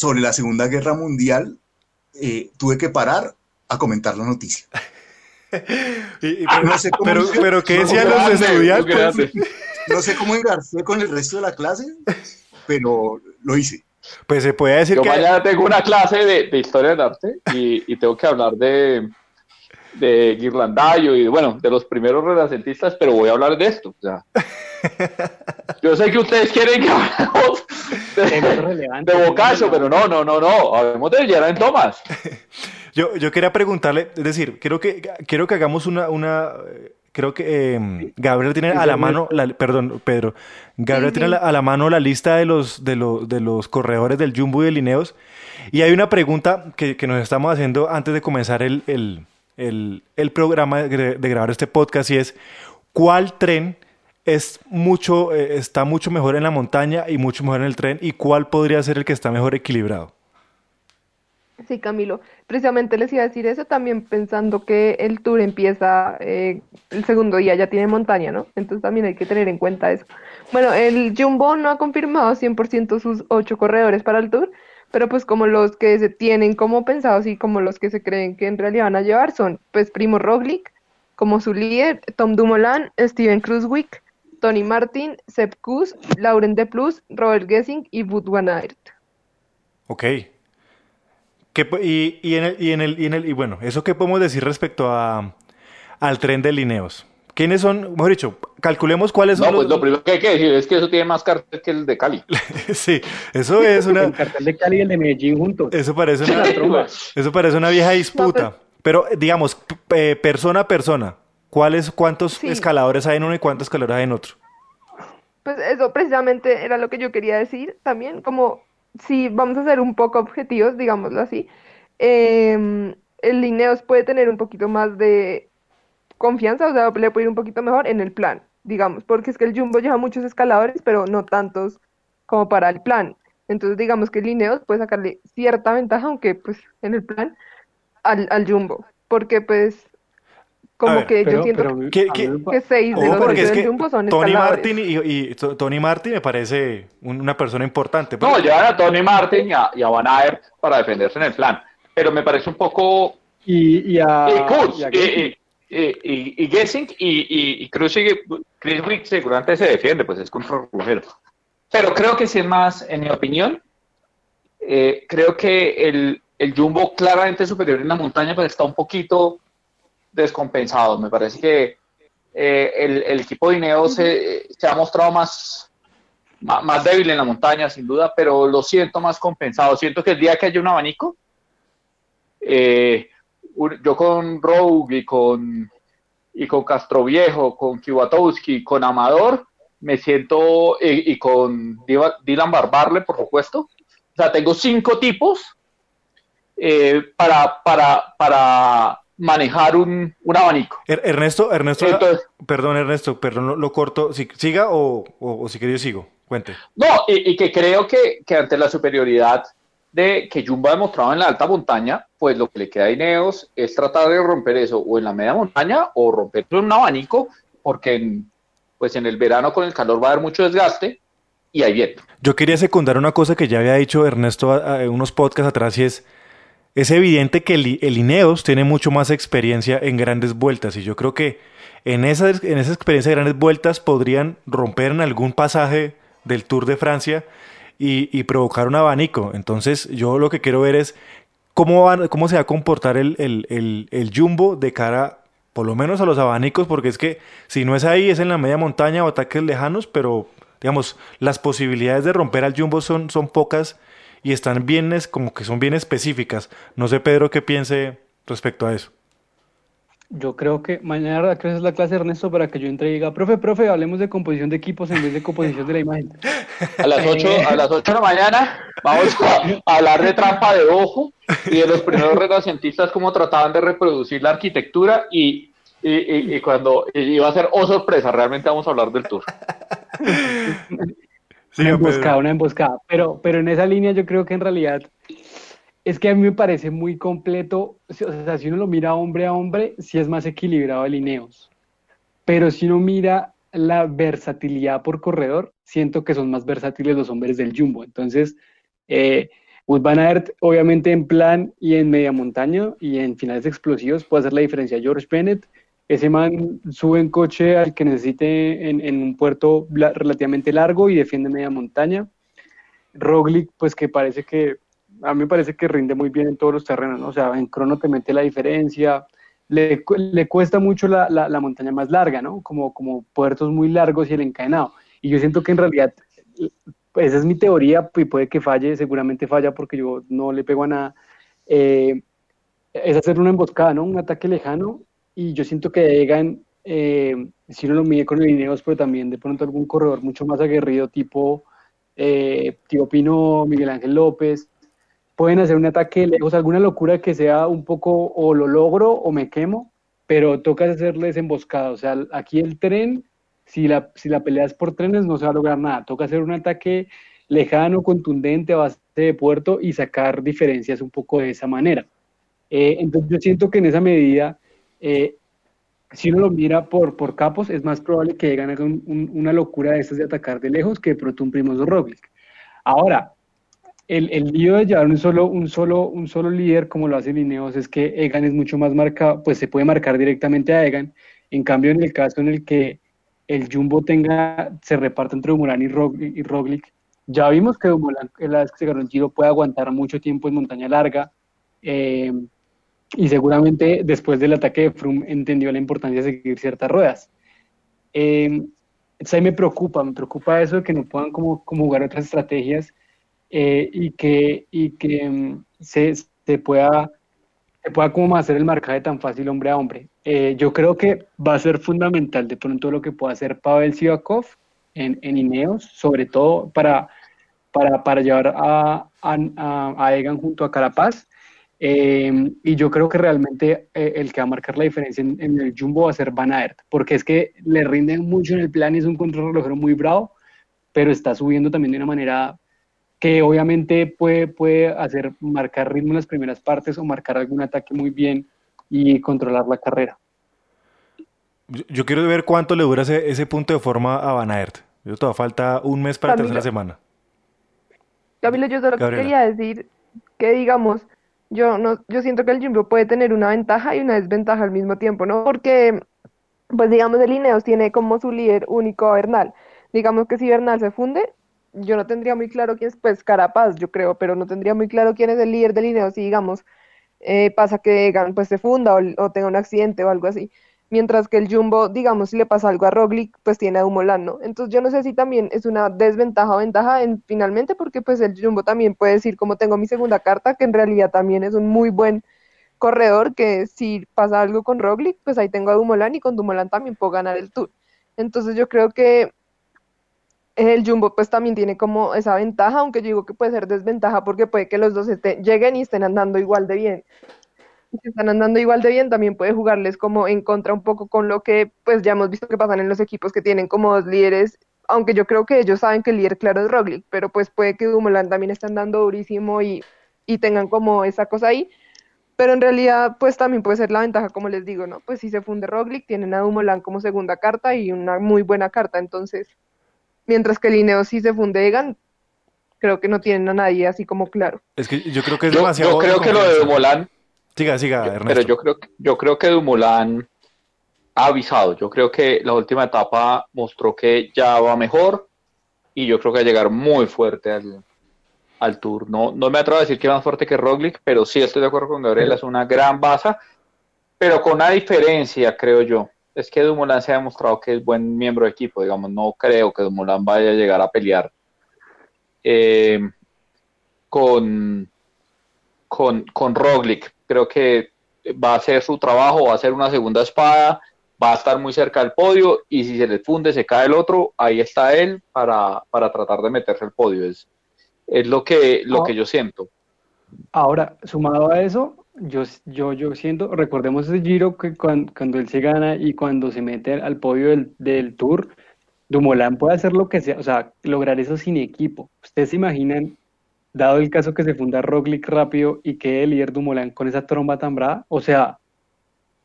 sobre la Segunda Guerra Mundial, eh, tuve que parar a comentar la noticia. <laughs> pero, ¿qué decían los estudiantes? No sé cómo engarcé <laughs> con el resto de la clase, pero lo hice. Pues se puede decir Yo que... mañana tengo una clase de, historia del arte y, tengo que hablar de, de Ghirlandaio y bueno, de los primeros renacentistas, pero voy a hablar de esto. <laughs> yo sé que ustedes quieren que hablemos de, de pero no, no, no, no, hablemos de Geraint Thomas. <laughs> Yo, yo quería preguntarle, es decir, quiero que, quiero que hagamos una, una creo que Gabriel tiene a la mano, perdón, Pedro, Gabriel tiene a la, mano la lista de los, de, de los corredores del Jumbo y de Lineos. Y hay una pregunta que, nos estamos haciendo antes de comenzar el, el, programa de, grabar este podcast y es, ¿cuál tren es mucho, eh, está mucho mejor en la montaña y mucho mejor en el tren? ¿Y cuál podría ser el que está mejor equilibrado? Sí, Camilo. Precisamente les iba a decir eso también pensando que el tour empieza eh, el segundo día, ya tiene montaña, ¿no? Entonces también hay que tener en cuenta eso. Bueno, el Jumbo no ha confirmado 100% sus ocho corredores para el tour, pero pues como los que se tienen como pensados y como los que se creen que en realidad van a llevar son pues Primo Roglic como su líder, Tom Dumoulin, Steven Cruzwick, Tony Martin, Sepp Kuss, Lauren De Plus, Robert Gessing y Wout van Aert. Ok, y, y, en el, y, en el, y, en el, y bueno, ¿eso qué podemos decir respecto a, al tren de Lineos? ¿Quiénes son? Mejor dicho, calculemos cuáles son. No, pues lo primero que hay que decir es que eso tiene más cartel que el de Cali. <laughs> sí, eso es una. El cartel de Cali y el de Medellín juntos. Eso parece una, eso parece una vieja disputa. Pues Pero, digamos, persona a persona, ¿cuáles, ¿cuántos escaladores hay en uno y cuántos escaladores hay en otro? Pues eso precisamente era lo que yo quería decir también, como si vamos a ser un poco objetivos, digámoslo así, em, el Lineos puede tener un poquito más de confianza, o sea, le puede ir un poquito mejor en el plan, digamos, porque es que el Jumbo lleva muchos escaladores, pero no tantos como para el plan. Entonces, digamos que el Lineos puede sacarle cierta ventaja, aunque pues en el plan, al, al Jumbo, porque pues como que yo siento que, seis de los porque es que son Tony Martin y, Tony Martin me parece una persona importante. No, llevan a Tony Martin y a, y a Van Aert para defenderse en el plan, pero me parece un poco... Y, y a... Y y, y, Gessing y, y, Cruz Chris Wick seguramente se defiende, pues es contra mujer. Pero creo que si es más, en mi opinión, eh, creo que el, el Jumbo claramente superior en la montaña, pues está un poquito descompensado. Me parece que eh, el, equipo de Ineos se, ha mostrado más, más, débil en la montaña, sin duda, pero lo siento más compensado. Siento que el día que haya un abanico, eh, yo con Rogue y con, y con Castroviejo, con Kiwatowski, con Amador, me siento, y, con Dylan Barbarle, por supuesto. O sea, tengo cinco tipos eh, para, para, para, manejar un, abanico. Er, Ernesto, Ernesto, perdón Ernesto, perdón, lo, corto, si, siga o, o, si quería sigo, cuente. No, y, que creo que, ante la superioridad de que Jumbo ha demostrado en la alta montaña, pues lo que le queda a Ineos es tratar de romper eso o en la media montaña o romper en un abanico, porque en, pues en el verano con el calor va a haber mucho desgaste y hay viento. Yo quería secundar una cosa que ya había dicho Ernesto en unos podcasts atrás y es, es evidente que el, Ineos tiene mucho más experiencia en grandes vueltas y yo creo que en esa, en esa experiencia de grandes vueltas podrían romper en algún pasaje del Tour de Francia y, provocar un abanico. Entonces yo lo que quiero ver es cómo, van, cómo se va a comportar el, el, el, jumbo de cara por lo menos a los abanicos, porque es que si no es ahí, es en la media montaña o ataques lejanos, pero digamos, las posibilidades de romper al jumbo son, son pocas y están bien, como que son bien específicas. No sé, Pedro, qué piense respecto a eso. Yo creo que mañana creo que es la clase Ernesto para que yo entre y diga, profe, profe, hablemos de composición de equipos en vez de composición de la imagen. A las 8, a las 8 de la mañana vamos a hablar de trampa de ojo y de los primeros renacentistas cómo trataban de reproducir la arquitectura y, y, y, cuando iba a ser, oh sorpresa, realmente vamos a hablar del tour. <laughs> una emboscada, una emboscada. Pero, pero en esa línea yo creo que en realidad es que a mí me parece muy completo, o sea, si uno lo mira hombre a hombre, sí es más equilibrado el Ineos, pero si uno mira la versatilidad por corredor, siento que son más versátiles los hombres del Jumbo, entonces, eh, Wood Van Aert, obviamente en plan y en media montaña y en finales explosivos puede hacer la diferencia. George Bennett, ese man sube en coche al que necesite en, un puerto relativamente largo y defiende media montaña. Roglic, pues que parece que a mí me parece que rinde muy bien en todos los terrenos, ¿no? O sea, en crono te mete la diferencia, le, le cuesta mucho la, la, montaña más larga, ¿no? Como, como puertos muy largos y el encadenado. Y yo siento que en realidad, esa es mi teoría y puede que falle, seguramente falla porque yo no le pego a nada. Eh, es hacer una emboscada, ¿no? Un ataque lejano y yo siento que llegan, eh, si uno lo mide con el Ineos, pero también de pronto algún corredor mucho más aguerrido tipo eh, Tío Pino, Miguel Ángel López, pueden hacer un ataque lejos, alguna locura que sea un poco o lo logro o me quemo, pero toca hacerles emboscada. O sea, aquí el tren, si la, si la pelea es por trenes, no se va a lograr nada. Toca hacer un ataque lejano, contundente, a base de puerto y sacar diferencias un poco de esa manera. Eh, entonces yo siento que en esa medida, eh, si uno lo mira por, por capos, es más probable que lleguen a una locura de estas de atacar de lejos que de pronto un Primoz Roglic. Ahora, el, el, lío de llevar un solo, un, solo, un solo líder, como lo hace Lineos, es que Egan es mucho más marcado, pues se puede marcar directamente a Egan. En cambio, en el caso en el que el Jumbo tenga, se reparte entre Dumoulin y, Roglic, ya vimos que Dumoulin, la vez que se ganó el Giro, puede aguantar mucho tiempo en montaña larga. Eh, y seguramente después del ataque de Froome entendió la importancia de seguir ciertas ruedas. Eh, ahí me preocupa, me preocupa eso de que no puedan como, como jugar otras estrategias eh, y que, y que mm, se, se, pueda, se pueda como hacer el marcaje tan fácil hombre a hombre. Eh, yo creo que va a ser fundamental de pronto lo que pueda hacer Pavel Sivakov en, en Ineos, sobre todo para, para, para llevar a, a, a, Egan junto a Carapaz. Eh, y yo creo que realmente el que va a marcar la diferencia en, en, el Jumbo va a ser Van Aert, porque es que le rinden mucho en el plan y es un control relojero muy bravo, pero está subiendo también de una manera que obviamente puede, puede hacer marcar ritmo en las primeras partes o marcar algún ataque muy bien y controlar la carrera. Yo, quiero ver cuánto le dura ese, ese punto de forma a Van Aert. Yo todavía falta un mes para la tercera semana. Camilo, yo solo quería decir que digamos, yo no, yo siento que el Jumbo puede tener una ventaja y una desventaja al mismo tiempo, ¿no? Porque, pues digamos, el Ineos tiene como su líder único a Bernal. Digamos que si Bernal se funde, yo no tendría muy claro quién es, pues Carapaz, yo creo, pero no tendría muy claro quién es el líder del Ineos si, digamos, eh, pasa que pues se funda o, tenga un accidente o algo así. Mientras que el Jumbo, digamos, si le pasa algo a Roglic, pues tiene a Dumoulin, ¿no? Entonces yo no sé si también es una desventaja o ventaja en, finalmente, porque pues el Jumbo también puede decir, como tengo mi segunda carta, que en realidad también es un muy buen corredor, que si pasa algo con Roglic, pues ahí tengo a Dumoulin y con Dumoulin también puedo ganar el Tour. Entonces yo creo que el Jumbo pues también tiene como esa ventaja, aunque yo digo que puede ser desventaja porque puede que los dos lleguen y estén andando igual de bien. Si están andando igual de bien, también puede jugarles como en contra un poco con lo que pues ya hemos visto que pasan en los equipos que tienen como dos líderes, aunque yo creo que ellos saben que el líder claro es Roglic, pero pues puede que Dumoulin también esté andando durísimo y y tengan como esa cosa ahí. Pero en realidad, pues también puede ser la ventaja, como les digo, ¿no? Pues si se funde Roglic, tienen a Dumoulin como segunda carta y una muy buena carta. Entonces, mientras que Lineo sí se funde Egan, creo que no tienen a nadie así como claro. Es que yo creo que es Yo, demasiado. yo creo que lo de Dumoulin, Siga, siga, Ernesto. pero yo creo, que- yo creo que Dumoulin ha avisado. Yo creo que la última etapa mostró que ya va mejor y yo creo que va a llegar muy fuerte al, al Tour. No, no me atrevo a decir que más fuerte que Roglic, pero sí estoy de acuerdo con Gabriel, es una gran baza, pero con una diferencia, creo yo. Es que Dumoulin se ha demostrado que es buen miembro de equipo, digamos, no creo que Dumoulin vaya a llegar a pelear eh, con, con, con Roglic. Creo que va a hacer su trabajo, va a hacer una segunda espada, va a estar muy cerca del podio y si se le funde, se cae el otro, ahí está él para, para tratar de meterse al podio. Es, es lo, que, lo Ah. que yo siento. Ahora, sumado a eso, yo, yo, yo siento, recordemos ese giro que cuan- cuando, él se gana y cuando se mete al podio del, del Tour, Dumoulin puede hacer lo que sea, o sea, lograr eso sin equipo. ¿Ustedes se imaginan, dado el caso que se funda Roglic rápido y que el líder Dumoulin con esa tromba tan brava? O sea,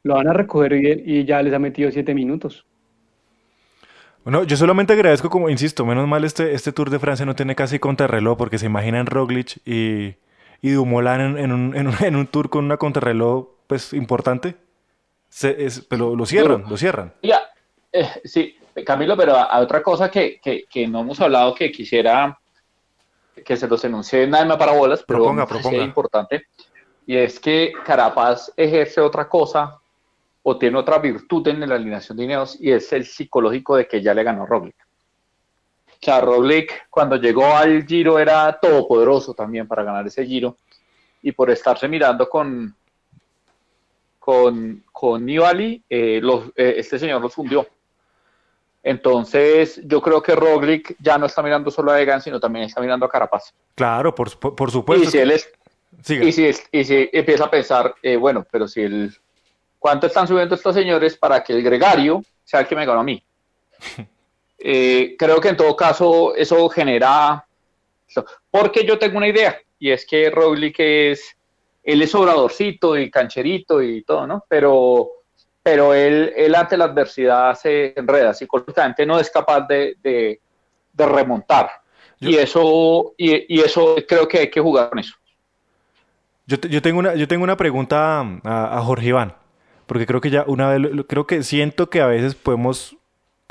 lo van a recoger y, y ya les ha metido siete minutos. Bueno, yo solamente agradezco, como insisto, menos mal este, este Tour de Francia no tiene casi contrarreloj, porque se imaginan Roglic y, y Dumoulin en, en un, en, un, <laughs> en un Tour con una contrarreloj pues importante. Se, es, pero lo cierran, lo cierran. Ya, eh, sí, Camilo, pero hay otra cosa que, que, que no hemos hablado que quisiera que se los enuncie nada más para bolas, pero Proponga, proponga. importante, y es que Carapaz ejerce otra cosa o tiene otra virtud en la alineación de Ineos y es el psicológico de que ya le ganó Roglic. O sea, Roglic cuando llegó al Giro era todopoderoso también para ganar ese Giro y por estarse mirando con con, con Nibali, eh, los, eh, este señor los fundió. Entonces, yo creo que Roglic ya no está mirando solo a Egan, sino también está mirando a Carapaz. Claro, por, por, por y supuesto. si él es, y si, y si empieza a pensar, eh, bueno, pero si el ¿cuánto están subiendo estos señores para que el gregario sea el que me ganó a mí? <laughs> Eh, creo que en todo caso eso genera, porque yo tengo una idea, y es que Roglic es, él es obradorcito y cancherito y todo, ¿no? Pero, pero él, él ante la adversidad se enreda, psicológicamente no es capaz de, de- de remontar. Yo- Y eso, y, y eso creo que hay que jugar con eso. Yo, te- yo tengo una, yo tengo una pregunta a, a Jorge Iván, porque creo que ya una vez, creo que siento que a veces podemos,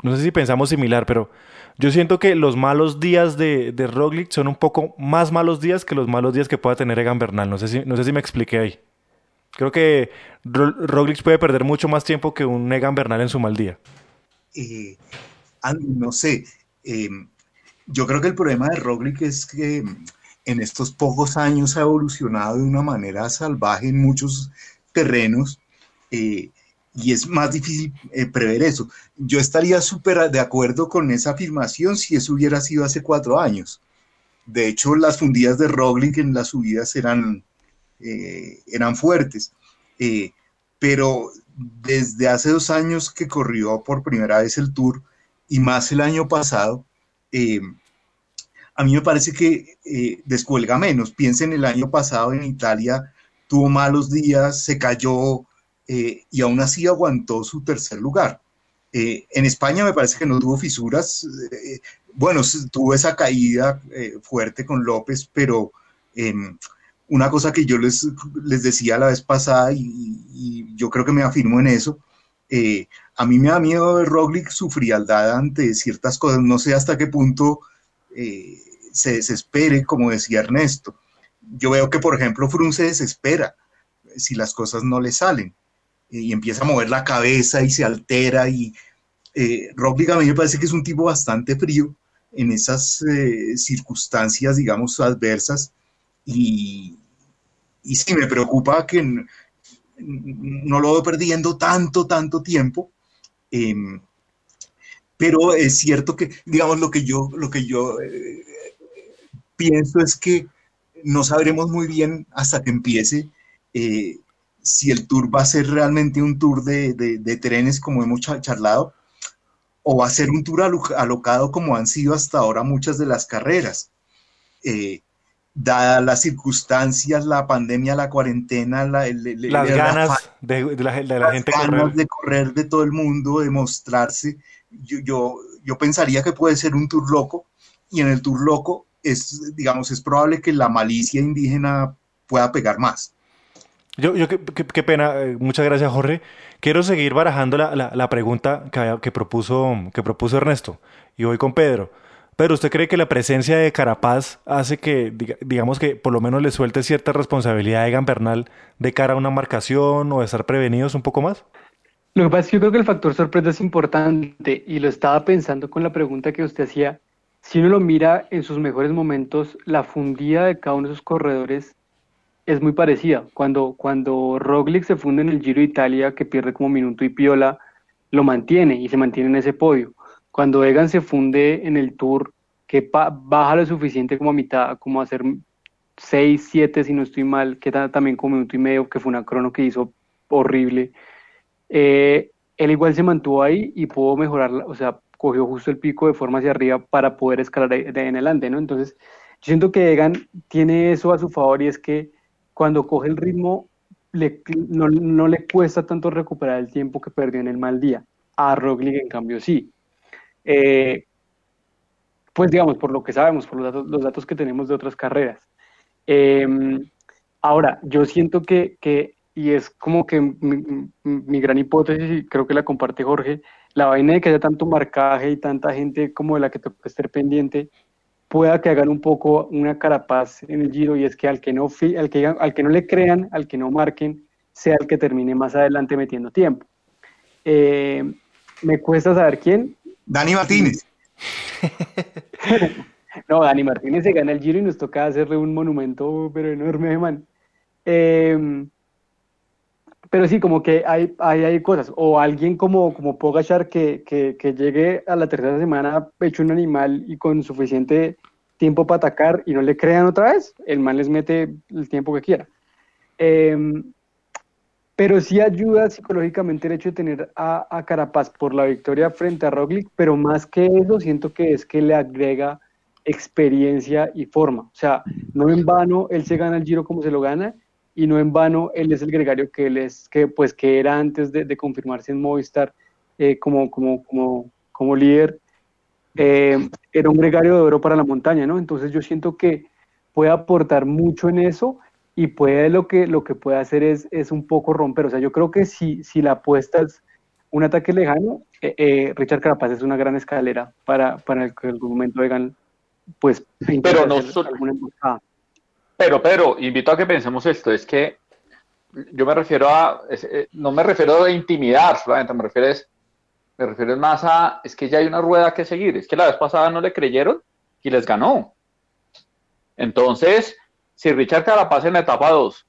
no sé si pensamos similar, pero yo siento que los malos días de, de Roglic son un poco más malos días que los malos días que pueda tener Egan Bernal. No sé si, no sé si me expliqué ahí. Creo que Ro- Roglic puede perder mucho más tiempo que un Egan Bernal en su mal día. Eh, no sé, eh, yo creo que el problema de Roglic es que mm, en estos pocos años ha evolucionado de una manera salvaje en muchos terrenos eh, y es más difícil eh, prever eso. Yo estaría súper de acuerdo con esa afirmación si eso hubiera sido hace cuatro años. De hecho, las fundidas de Roglic en las subidas eran, eh, eran fuertes. Eh, pero desde hace dos años que corrió por primera vez el Tour y más el año pasado, eh, a mí me parece que descuelga menos. Piensen el año pasado en Italia, tuvo malos días, se cayó y aún así aguantó su tercer lugar. En España me parece que no tuvo fisuras. bueno, tuvo esa caída fuerte con López, pero em, una cosa que yo les, les decía la vez pasada y, yo creo que me afirmo en eso, eh, a mí me da miedo de Roglic su frialdad ante ciertas cosas, no sé hasta qué punto eh, se desespere, como decía Ernesto. Yo veo que, por ejemplo, Frun se desespera si las cosas no le salen eh, y empieza a mover la cabeza y se altera y Roglic a mí me parece que es un tipo bastante frío en esas circunstancias, digamos, adversas y, y sí me preocupa que no lo veo perdiendo tanto, tanto tiempo. em, pero es cierto que, digamos, lo que yo, lo que yo eh, pienso es que no sabremos muy bien hasta que empiece eh, si el tour va a ser realmente un tour de, de- trenes como hemos cha- charlado o va a ser un tour alo- alocado como han sido hasta ahora muchas de las carreras. Eh, dadas las circunstancias, la pandemia, la cuarentena, la, las ganas de, la, gente correr. de correr de todo el mundo, de mostrarse. Yo, yo, yo pensaría que puede ser un tour loco y en el tour loco es, digamos, es probable que la malicia indígena pueda pegar más. Yo, yo qué, pena, eh, muchas gracias Jorge. Quiero seguir barajando la, la, pregunta que, que, propuso, que propuso Ernesto y voy con Pedro. Pero ¿usted cree que la presencia de Carapaz hace que, digamos que por lo menos le suelte cierta responsabilidad a Egan Bernal de cara a una marcación o de estar prevenidos un poco más? Lo que pasa es que yo creo que el factor sorpresa es importante y lo estaba pensando con la pregunta que usted hacía. Si uno lo mira en sus mejores momentos, la fundida de cada uno de esos corredores es muy parecida. Cuando, cuando Roglic se funde en el Giro de Italia, que pierde como minuto y piola, lo mantiene y se mantiene en ese podio. Cuando Egan se funde en el Tour, que baja lo suficiente como a mitad, como a hacer 6, 7, si no estoy mal, que también como minuto y medio, que fue una crono que hizo horrible. Eh, él igual se mantuvo ahí y pudo mejorar, o sea, cogió justo el pico de forma hacia arriba para poder escalar de, en adelante, ¿no? Entonces, yo siento que Egan tiene eso a su favor y es que cuando coge el ritmo, no, no, le cuesta tanto recuperar el tiempo que perdió en el mal día. A Roglic, en cambio, sí. Eh, pues digamos, por lo que sabemos, por los datos, los datos que tenemos de otras carreras. Em, ahora, yo siento que, que, y es como que mi, gran hipótesis, y creo que la comparte Jorge, la vaina de que haya tanto marcaje y tanta gente como de la que puede estar pendiente, pueda que hagan un poco una carapaz en el giro, y es que al que no, al que, al que no le crean, al que no marquen, sea el que termine más adelante metiendo tiempo. Eh, me cuesta saber quién, Dani Martínez. <laughs> no, Dani Martínez se gana el giro y nos toca hacerle un monumento, pero enorme, man. Em, pero sí, como que hay, hay, hay, cosas. O alguien como, como Pogachar que, que, llegue a la tercera semana hecho un animal y con suficiente tiempo para atacar y no le crean otra vez, el man les mete el tiempo que quiera. Eh, pero sí ayuda psicológicamente el hecho de tener a, Carapaz por la victoria frente a Roglic, pero más que eso siento que es que le agrega experiencia y forma. O sea, no en vano él se gana el Giro como se lo gana y no en vano él es el gregario que él es, que pues que era antes de, confirmarse en Movistar eh, como, como, como, como líder, eh, era un gregario de oro para la montaña, ¿no? Entonces yo siento que puede aportar mucho en eso y puede lo que, lo que puede hacer es, es un poco romper. O sea, yo creo que si, si la apuesta es un ataque lejano, eh, eh, Richard Carapaz es una gran escalera para, para el que en algún momento vengan, pues, pero no Pero, pero, invito a que pensemos esto, es que yo me refiero a, eh, no me refiero a intimidar solamente, me refiero, es, me refiero más a, es que ya hay una rueda que seguir, es que la vez pasada no le creyeron y les ganó. Entonces, si Richard Carapaz en la etapa 2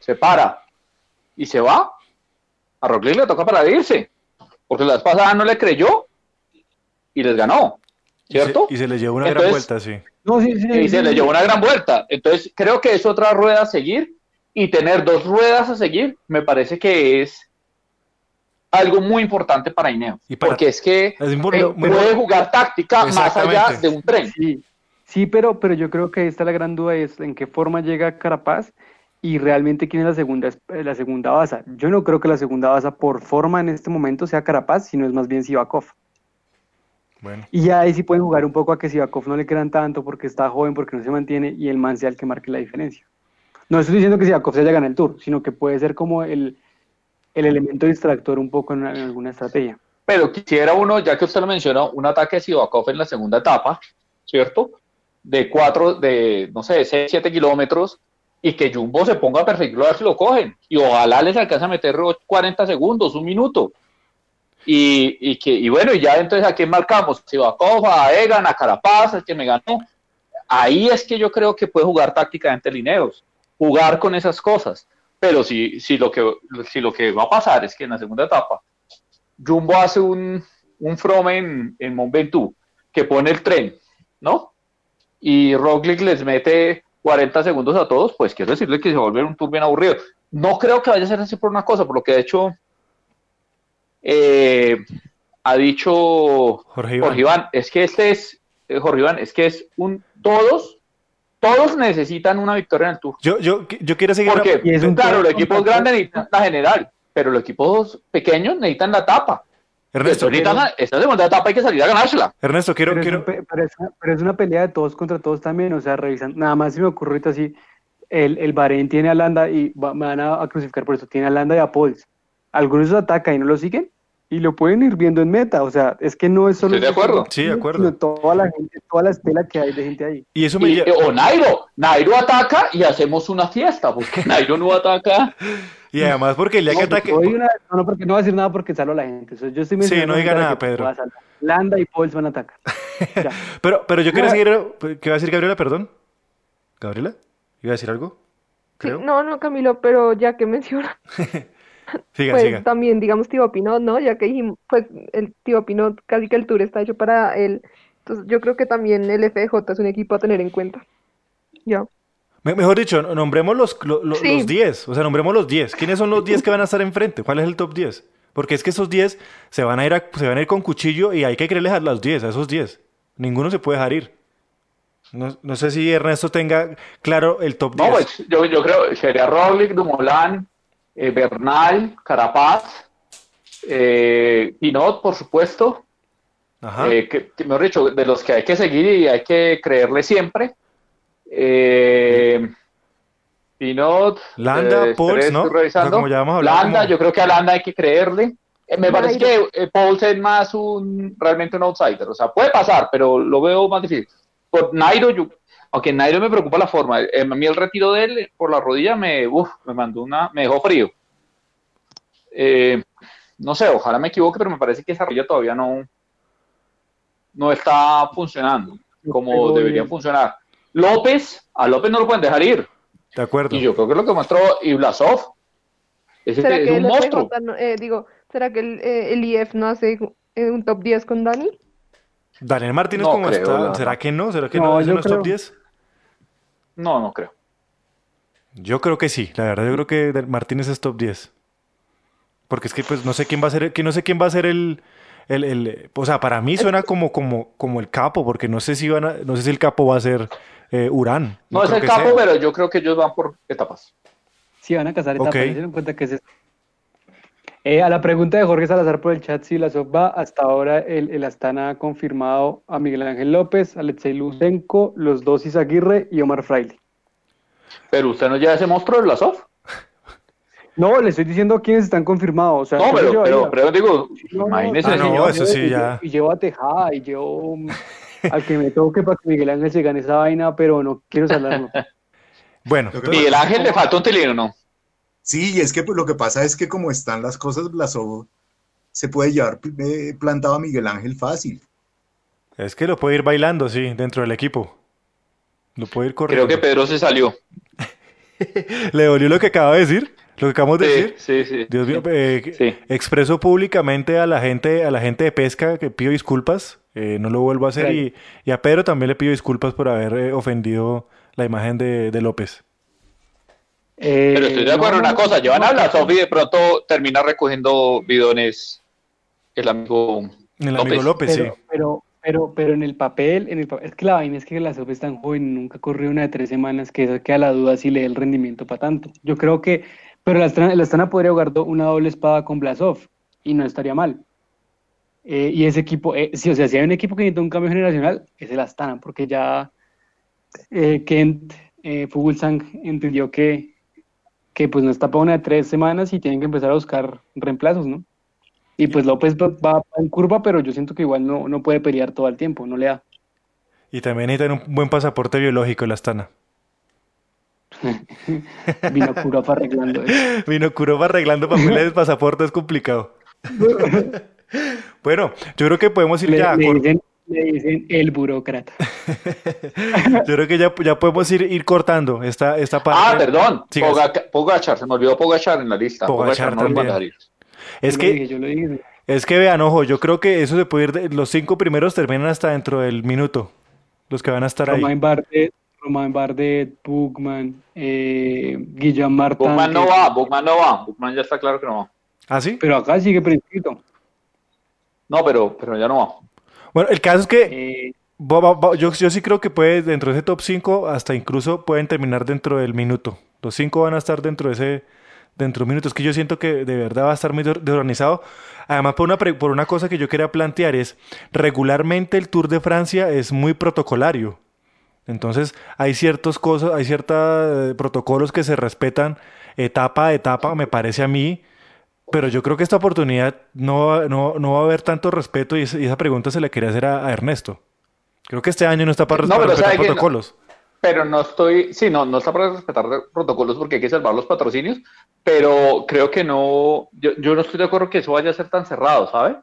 se para y se va, a Roglic le toca para irse, porque la vez pasada no le creyó y les ganó, ¿cierto? Y se, le llevó una gran vuelta, sí. y se le llevó una gran vuelta. Entonces, creo que es otra rueda a seguir y tener dos ruedas a seguir me parece que es algo muy importante para Ineo. porque es que puede jugar táctica más allá de un tren. Sí. Sí, pero, pero yo creo que esta la gran duda es en qué forma llega Carapaz y realmente quién es la segunda, eh, la segunda base. Yo no creo que la segunda base por forma en este momento sea Carapaz, sino es más bien Sivakov. Bueno. Y ahí sí pueden jugar un poco a que Sivakov no le crean tanto porque está joven, porque no se mantiene y el man sea el que marque la diferencia. No estoy diciendo que Sivakov se haya ganado el tour, sino que puede ser como el, elemento distractor un poco en, alguna estrategia. Pero quisiera uno, ya que usted lo mencionó, un ataque de Sivakov en la segunda etapa, ¿cierto? De cuatro, de, no sé, 6, 7 kilómetros y que Jumbo se ponga perfecto a ver si lo cogen. Y ojalá les alcance a meter 40 segundos, un minuto. Y, y que, y bueno, y ya entonces a quién marcamos, si va a a Egan, a Carapaz, el que me ganó. Ahí es que yo creo que puede jugar tácticamente Lineos, jugar con esas cosas. Pero si, si, lo que, si lo que va a pasar es que en la segunda etapa Jumbo hace un, un From en, en Mont Ventoux, que pone el tren, ¿no? Y Roglic les mete 40 segundos a todos, pues quiero decirle que se va a volver un tour bien aburrido. No creo que vaya a ser así por una cosa, por lo que de hecho eh, ha dicho Jorge Iván. es que este es, eh, Jorge Iván, es que es un todos Todos necesitan una victoria en el Tour. Yo, yo, yo quiero seguir. Porque, Y es un claro, los equipos grandes necesitan la general, pero los equipos pequeños necesitan la etapa. Ernesto, Entonces, necesitan- esta segunda etapa hay que salir a ganársela. Ernesto, quiero, pero, es quiero. un pe- pero es una, pero es una pelea de todos contra todos también, o sea, revisan, nada más si me ocurre ahorita así, el, el Bahrein tiene a Landa y va- me van a, a crucificar por eso, tiene a Landa y a Pauls. Algunos los atacan y no lo siguen y lo pueden ir viendo en meta, o sea, es que no es solo... Estoy de acuerdo. Sí, de acuerdo. Sino toda la gente, toda la estela que hay de gente ahí. Y eso me Y- lleva. o Nairo, Nairo ataca y hacemos una fiesta, porque <laughs> Nairo no ataca. Y además, porque el día que ataque. porque hoy una- no, no, porque no va a decir nada porque salvo a la gente. O sea, yo estoy Sí, mencionando no diga nada, que Pedro. Landa y Pauls van a atacar. <laughs> Pero, pero yo quería seguir. ¿Qué va a decir Gabriela? Perdón. ¿Gabriela? ¿Iba a decir algo? Sí, Creo. no, no, Camilo, pero ya que menciona, <laughs> Siga, pues siga. también, digamos, Thibaut Pinot, ¿no? Ya que dijimos, pues el Thibaut Pinot, casi que el tour está hecho para él. Entonces, yo creo que también el FDJ es un equipo a tener en cuenta. Ya. Me- mejor dicho, nombremos los, lo- lo- Sí. los 10. O sea, nombremos los 10. ¿Quiénes son los 10 que van a estar enfrente? ¿Cuál es el top 10? Porque es que esos 10 se van a ir, a- se van a ir con cuchillo y hay que creerles a los 10, a esos 10. Ninguno se puede dejar ir. No, no sé si Ernesto tenga claro el top 10. No, pues yo, yo creo que sería Roglic, Dumoulin, eh, Bernal, Carapaz, eh, Pinot, por supuesto. Ajá. eh, que, que, mejor dicho, de los que hay que seguir y hay que creerle siempre. Eh, Pinot, Landa, eh, Pauls, ¿no? revisando. O sea, como ya hemos hablado, Landa, como- yo creo que a Landa hay que creerle. Eh, me parece que eh, Pauls es más un realmente un outsider, o sea, puede pasar, pero lo veo más difícil. Por Nairo, yo, aunque Nairo me preocupa la forma, eh, a mí el retiro de él por la rodilla me, uf, me mandó una, me dejó frío. Eh, no sé, ojalá me equivoque, pero me parece que esa rodilla todavía no, no está funcionando como debería bien. funcionar. López, a López no lo pueden dejar ir. de acuerdo. Y yo creo que lo que mostró Iblasov ese ¿Será es que un el monstruo. Eh, digo, ¿será que el, eh, el IF no hace eh, un top 10 con Dani? Daniel Martínez, No ¿cómo creo, está? ¿Será que no? ¿Será que No, no? ¿Ese yo no es top creo. 10? No, no creo. Yo creo que sí, la verdad, yo creo que Martínez es top 10. Porque es que pues no sé quién va a ser, que no sé quién va a ser el, el, el- o sea, para mí suena como, como, como el capo, porque no sé si van a- no sé si el capo va a ser eh, Urán. No, es el capo, sea. pero yo creo que ellos van por etapas. Sí, van a casar etapas, Ok. no se dieron cuenta que es. Eh, a la pregunta de Jorge Salazar por el chat, si la SOF va, hasta ahora el, el Astana ha confirmado a Miguel Ángel López, Alexei Lucenko, los dos Izaguirre y Omar Fraile. Pero usted no lleva ese monstruo de Blasov. No, le estoy diciendo quiénes están confirmados. O sea, No, pero, pero, pero digo, No, imagínese, Ah, no, señor. eso sí, y ya. llevo- Y llevo a Tejada y llevo <laughs> al que me toque para que Miguel Ángel se gane esa vaina, pero no quiero salarlo. <laughs> Bueno, Miguel Ángel le falta un tilino, ¿no? Sí, y es que pues, lo que pasa es que como están las cosas, Blasov se puede llevar eh, plantado a Miguel Ángel fácil. es que lo puede ir bailando, sí, dentro del equipo. Lo puede ir corriendo. Creo que Pedro se salió. <laughs> ¿Le dolió lo que acaba de decir? ¿Lo que acabamos de Sí, decir? sí, sí. Dios mío, eh, Sí. expreso públicamente a la gente, a la gente de pesca que pido disculpas, eh, no lo vuelvo a hacer y, y a Pedro también le pido disculpas por haber eh, ofendido la imagen de, de López. Eh, Pero estoy de acuerdo en no, una cosa. Llevan no, a Blasov y de pronto termina recogiendo bidones el amigo El López. amigo López, pero, sí. pero, pero, pero en el papel, en el pa- es que la vaina es que la SOP es tan joven, nunca corrió una de tres semanas, que eso queda la duda si le da el rendimiento para tanto. Yo creo que, pero la Astana, la Astana podría jugar do- una doble espada con Blasov y no estaría mal. Eh, y ese equipo, eh, sí, o sea, si hay un equipo que necesita un cambio generacional, es el Astana, porque ya eh, Kent, eh, Fuglsang entendió que, que pues no está para una de tres semanas y tienen que empezar a buscar reemplazos, ¿no? Y pues López va, en curva, pero yo siento que igual no, no puede pelear todo el tiempo, no le da. Y también necesitan un buen pasaporte biológico la Astana. <laughs> Vino curva arreglando eso. Vino Kurova arreglando papeles de pasaporte, es complicado. bueno, yo creo que podemos ir Le, ya. le dicen, le dicen el burócrata. <laughs> Yo creo que ya, ya podemos ir, ir cortando esta, esta parte. Ah, perdón. Pogachar, se me olvidó Pogachar en la lista. Pogachar Pogachar, no también. Es Yo lo que, dije, yo lo dije. es que vean, ojo, yo creo que eso se puede ir, de- los cinco primeros terminan hasta dentro del minuto, los que van a estar ahí. Romain Romain Bardet, Bugman, eh, Guillaume Martin. Bugman no va, Bugman no va. Bugman ya está claro que no va. ¿Ah, sí? Pero acá sigue prescrito. No, pero, pero ya no va. Bueno, el caso es que Eh, yo, yo sí creo que puede, dentro de ese top 5, hasta incluso pueden terminar dentro del minuto. Los 5 van a estar dentro de ese dentro de minutos. Que yo siento que de verdad va a estar muy desorganizado. Además, por una, por una cosa que yo quería plantear es, regularmente el Tour de Francia es muy protocolario. Entonces, hay ciertos cosas, hay ciertos eh, protocolos que se respetan etapa a etapa, me parece a mí. Pero yo creo que esta oportunidad no, no, no va a haber tanto respeto y, esa pregunta se la quería hacer a, Ernesto. Creo que este año no está para, respetar protocolos. pero no estoy, sí, no, no está para respetar protocolos porque hay que salvar los patrocinios, pero creo que no, yo, yo no estoy de acuerdo que eso vaya a ser tan cerrado, ¿sabe?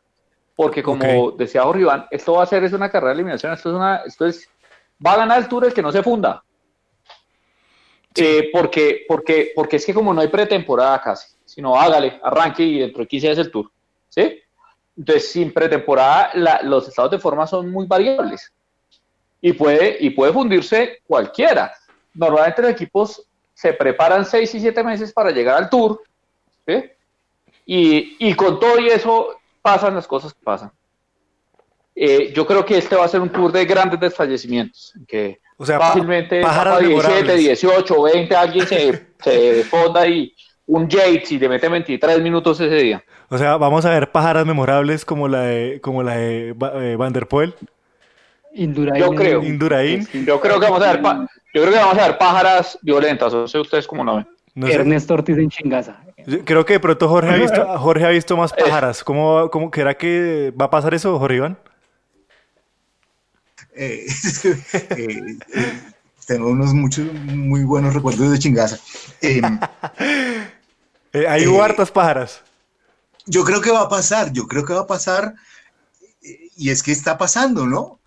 Porque como decía Jorge Iván, esto va a ser es una carrera de eliminación, esto es una, esto es, va a ganar el Tour el que no se funda. Eh, porque, porque, porque es que como no hay pretemporada casi, sino hágale, arranque y dentro de 15 días el tour. ¿Sí? Entonces, sin pretemporada, los estados de forma son muy variables y puede, y puede fundirse cualquiera. Normalmente los equipos se preparan 6 y 7 meses para llegar al tour, ¿sí? y, y, con todo y eso pasan las cosas que pasan. Eh, yo creo que este va a ser un tour de grandes desfallecimientos, que o sea, fácilmente 17, 18, 20, alguien se, <laughs> se fonda y, un Yates y le mete 23 minutos ese día. O sea, vamos a ver pájaras memorables como la de, como la de eh, Van der Poel. Indurain. Yo creo. Indurain. Yo creo que vamos a ver, yo creo que vamos a ver pájaras violentas. No sé ustedes cómo lo ven. Ernesto Ortiz en chingaza. creo que de pronto Jorge ha visto, <laughs> Jorge ha visto más pájaras. ¿Cómo, cómo será que va a pasar eso, Jorge Iván? Eh, <laughs> eh, tengo unos muchos muy buenos recuerdos de chingaza. Em, <laughs> eh, hay eh, hartas pájaras. Yo creo que va a pasar, yo creo que va a pasar, y es que está pasando, ¿no?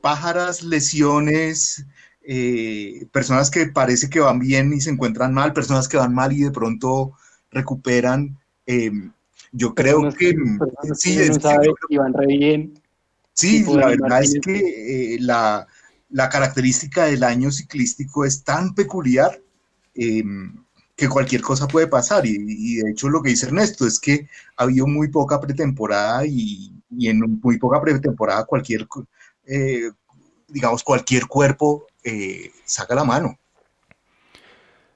Pájaras, lesiones, eh, personas que parece que van bien y se encuentran mal, personas que van mal y de pronto recuperan. Em, yo creo que, sí, es, que van re bien. Sí, la verdad es que la, la característica del año ciclístico es tan peculiar em, que cualquier cosa puede pasar. Y, de hecho lo que dice Ernesto es que ha habido muy poca pretemporada y, en muy poca pretemporada cualquier, eh, digamos, cualquier cuerpo eh, saca la mano.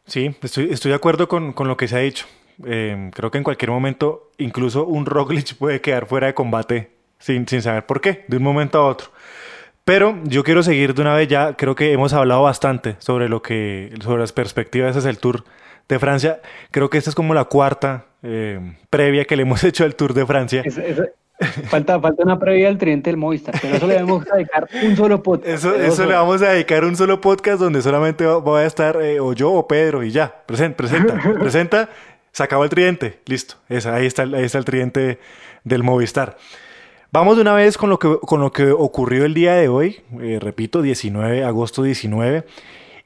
Sí, estoy, estoy de acuerdo con, lo que se ha dicho. Em, creo que en cualquier momento incluso un Roglic puede quedar fuera de combate sin, sin saber por qué, de un momento a otro. Pero yo quiero seguir de una vez ya, creo que hemos hablado bastante sobre lo que, sobre las perspectivas es el Tour de Francia. Creo que esta es como la cuarta eh, previa que le hemos <laughs> hecho al Tour de Francia. falta, falta una previa del tridente del Movistar, pero eso le vamos a dedicar un solo podcast. Eso, eso le vamos a dedicar un solo podcast donde solamente voy a estar eh, o yo o Pedro y ya. Presenta, presenta, <laughs> presenta, se acabó el tridente, listo. Esa, ahí, está, ahí está el tridente del Movistar. Vamos de una vez con lo que, con lo que ocurrió el día de hoy, eh, repito, 19, agosto 19.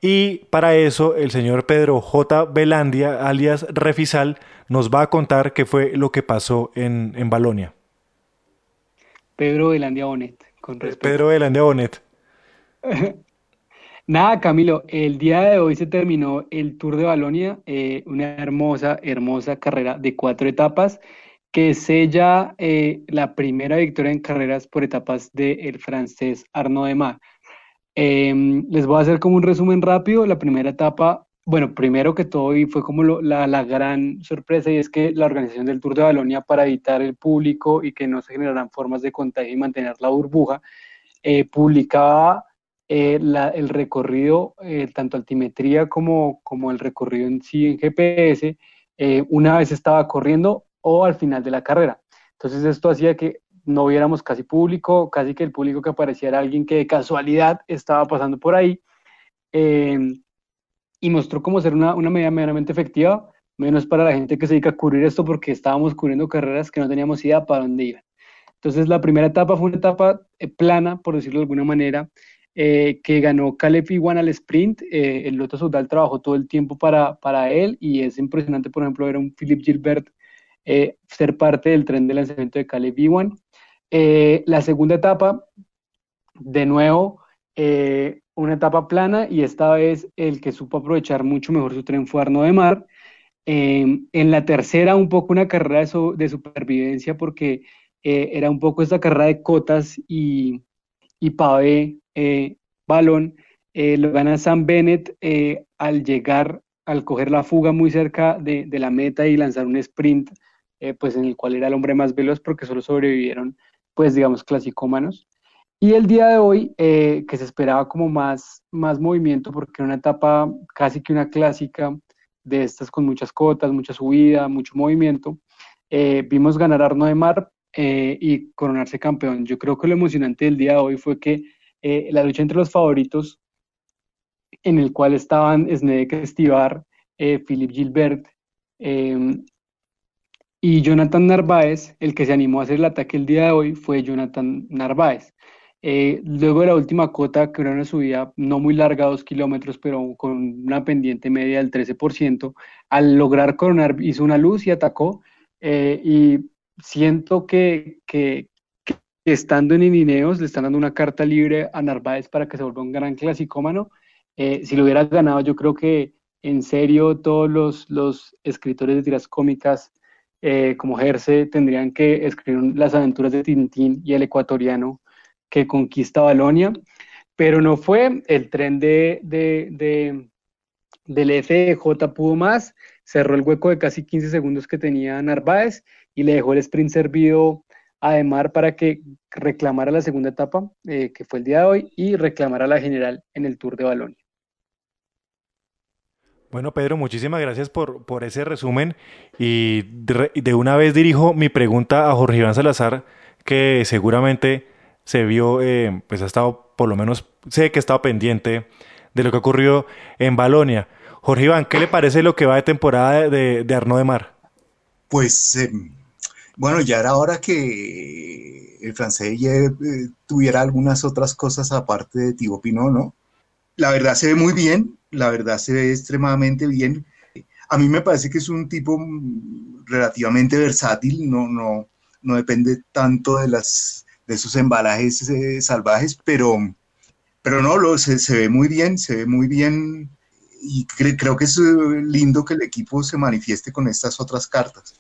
Y para eso el señor Pedro J. Belandia, alias Refisal, nos va a contar qué fue lo que pasó en, en Balonia. Pedro Belandia Bonet, con respeto. Pedro Belandia Bonet. <laughs> Nada, Camilo, el día de hoy se terminó el Tour de Balonia, eh, una hermosa, hermosa carrera de cuatro etapas que sella eh, la primera victoria en carreras por etapas del francés Arnaud Demar. Em, les voy a hacer como un resumen rápido. La primera etapa, bueno, primero que todo y fue como la, gran sorpresa y es que la organización del Tour de Balonia para evitar el público y que no se generaran formas de contagio y mantener la burbuja, eh, publicaba eh, el recorrido, tanto altimetría como, como el recorrido en sí en GPS, una vez estaba corriendo o al final de la carrera. Entonces esto hacía que no viéramos casi público, casi que el público que apareciera alguien que de casualidad estaba pasando por ahí. Eh, y mostró cómo ser una, una medida medianamente efectiva, menos para la gente que se dedica a cubrir esto porque estábamos cubriendo carreras que no teníamos idea para dónde iban. Entonces la primera etapa fue una etapa eh, plana, por decirlo de alguna manera, eh, que ganó Caleb Iwan al sprint. el Loto Sudal trabajó todo el tiempo para, para él y es impresionante, por ejemplo, ver a un Philip Gilbert eh, ser parte del tren de lanzamiento de Caleb Ewan. Eh, la segunda etapa, de nuevo, eh, una etapa plana y esta vez el que supo aprovechar mucho mejor su tren fue Arno de Mar. en la tercera, un poco una carrera de, supervivencia porque era un poco esta carrera de cotas y, y pavé eh, balón, eh, lo gana Sam Bennett eh, al llegar, al coger la fuga muy cerca de, la meta y lanzar un sprint, pues en el cual era el hombre más veloz porque solo sobrevivieron, pues digamos, clasicómanos. Y el día de hoy, que se esperaba como más, más movimiento porque era una etapa casi que una clásica de estas con muchas cotas, mucha subida, mucho movimiento, vimos ganar Arno de Mar y coronarse campeón. Yo creo que lo emocionante del día de hoy fue que la lucha entre los favoritos en el cual estaban Snedek Estivar, eh, Philip Gilbert y Jonathan Narváez. El que se animó a hacer el ataque el día de hoy fue Jonathan Narváez. Eh, luego de la última cota, que era una no muy larga, dos kilómetros, pero con una pendiente media del 13%, al lograr coronar hizo una luz y atacó. Eh, y siento que, que, estando en Inineos le están dando una carta libre a Narváez para que se vuelva un gran clasicómano eh, si lo hubieras ganado, yo creo que en serio todos los, los escritores de tiras cómicas eh, como Jersey tendrían que escribir las aventuras de Tintín y el ecuatoriano que conquista Balonia, pero no fue, el tren de, de, de, del FJ pudo más, cerró el hueco de casi 15 segundos que tenía Narváez y le dejó el sprint servido a Demar para que reclamara la segunda etapa, eh, que fue el día de hoy, y reclamara la general en el Tour de Balonia. Bueno, Pedro, muchísimas gracias por, por ese resumen y de, una vez dirijo mi pregunta a Jorge Iván Salazar, que seguramente se vio, eh, pues ha estado, por lo menos sé que ha estado pendiente de lo que ocurrió en Balonia. Jorge Iván, ¿qué le parece lo que va de temporada de, de Arnaud de Mar? Pues eh, bueno, ya era hora que el francés eh, tuviera algunas otras cosas aparte de Thibaut Pinot, ¿no? La verdad se ve muy bien, la verdad se ve extremadamente bien. A mí me parece que es un tipo relativamente versátil, no, no, no depende tanto de, las, de esos embalajes eh, salvajes, pero, pero no, lo, se, ve muy bien, se ve muy bien y creo que es eh, lindo que el equipo se manifieste con estas otras cartas.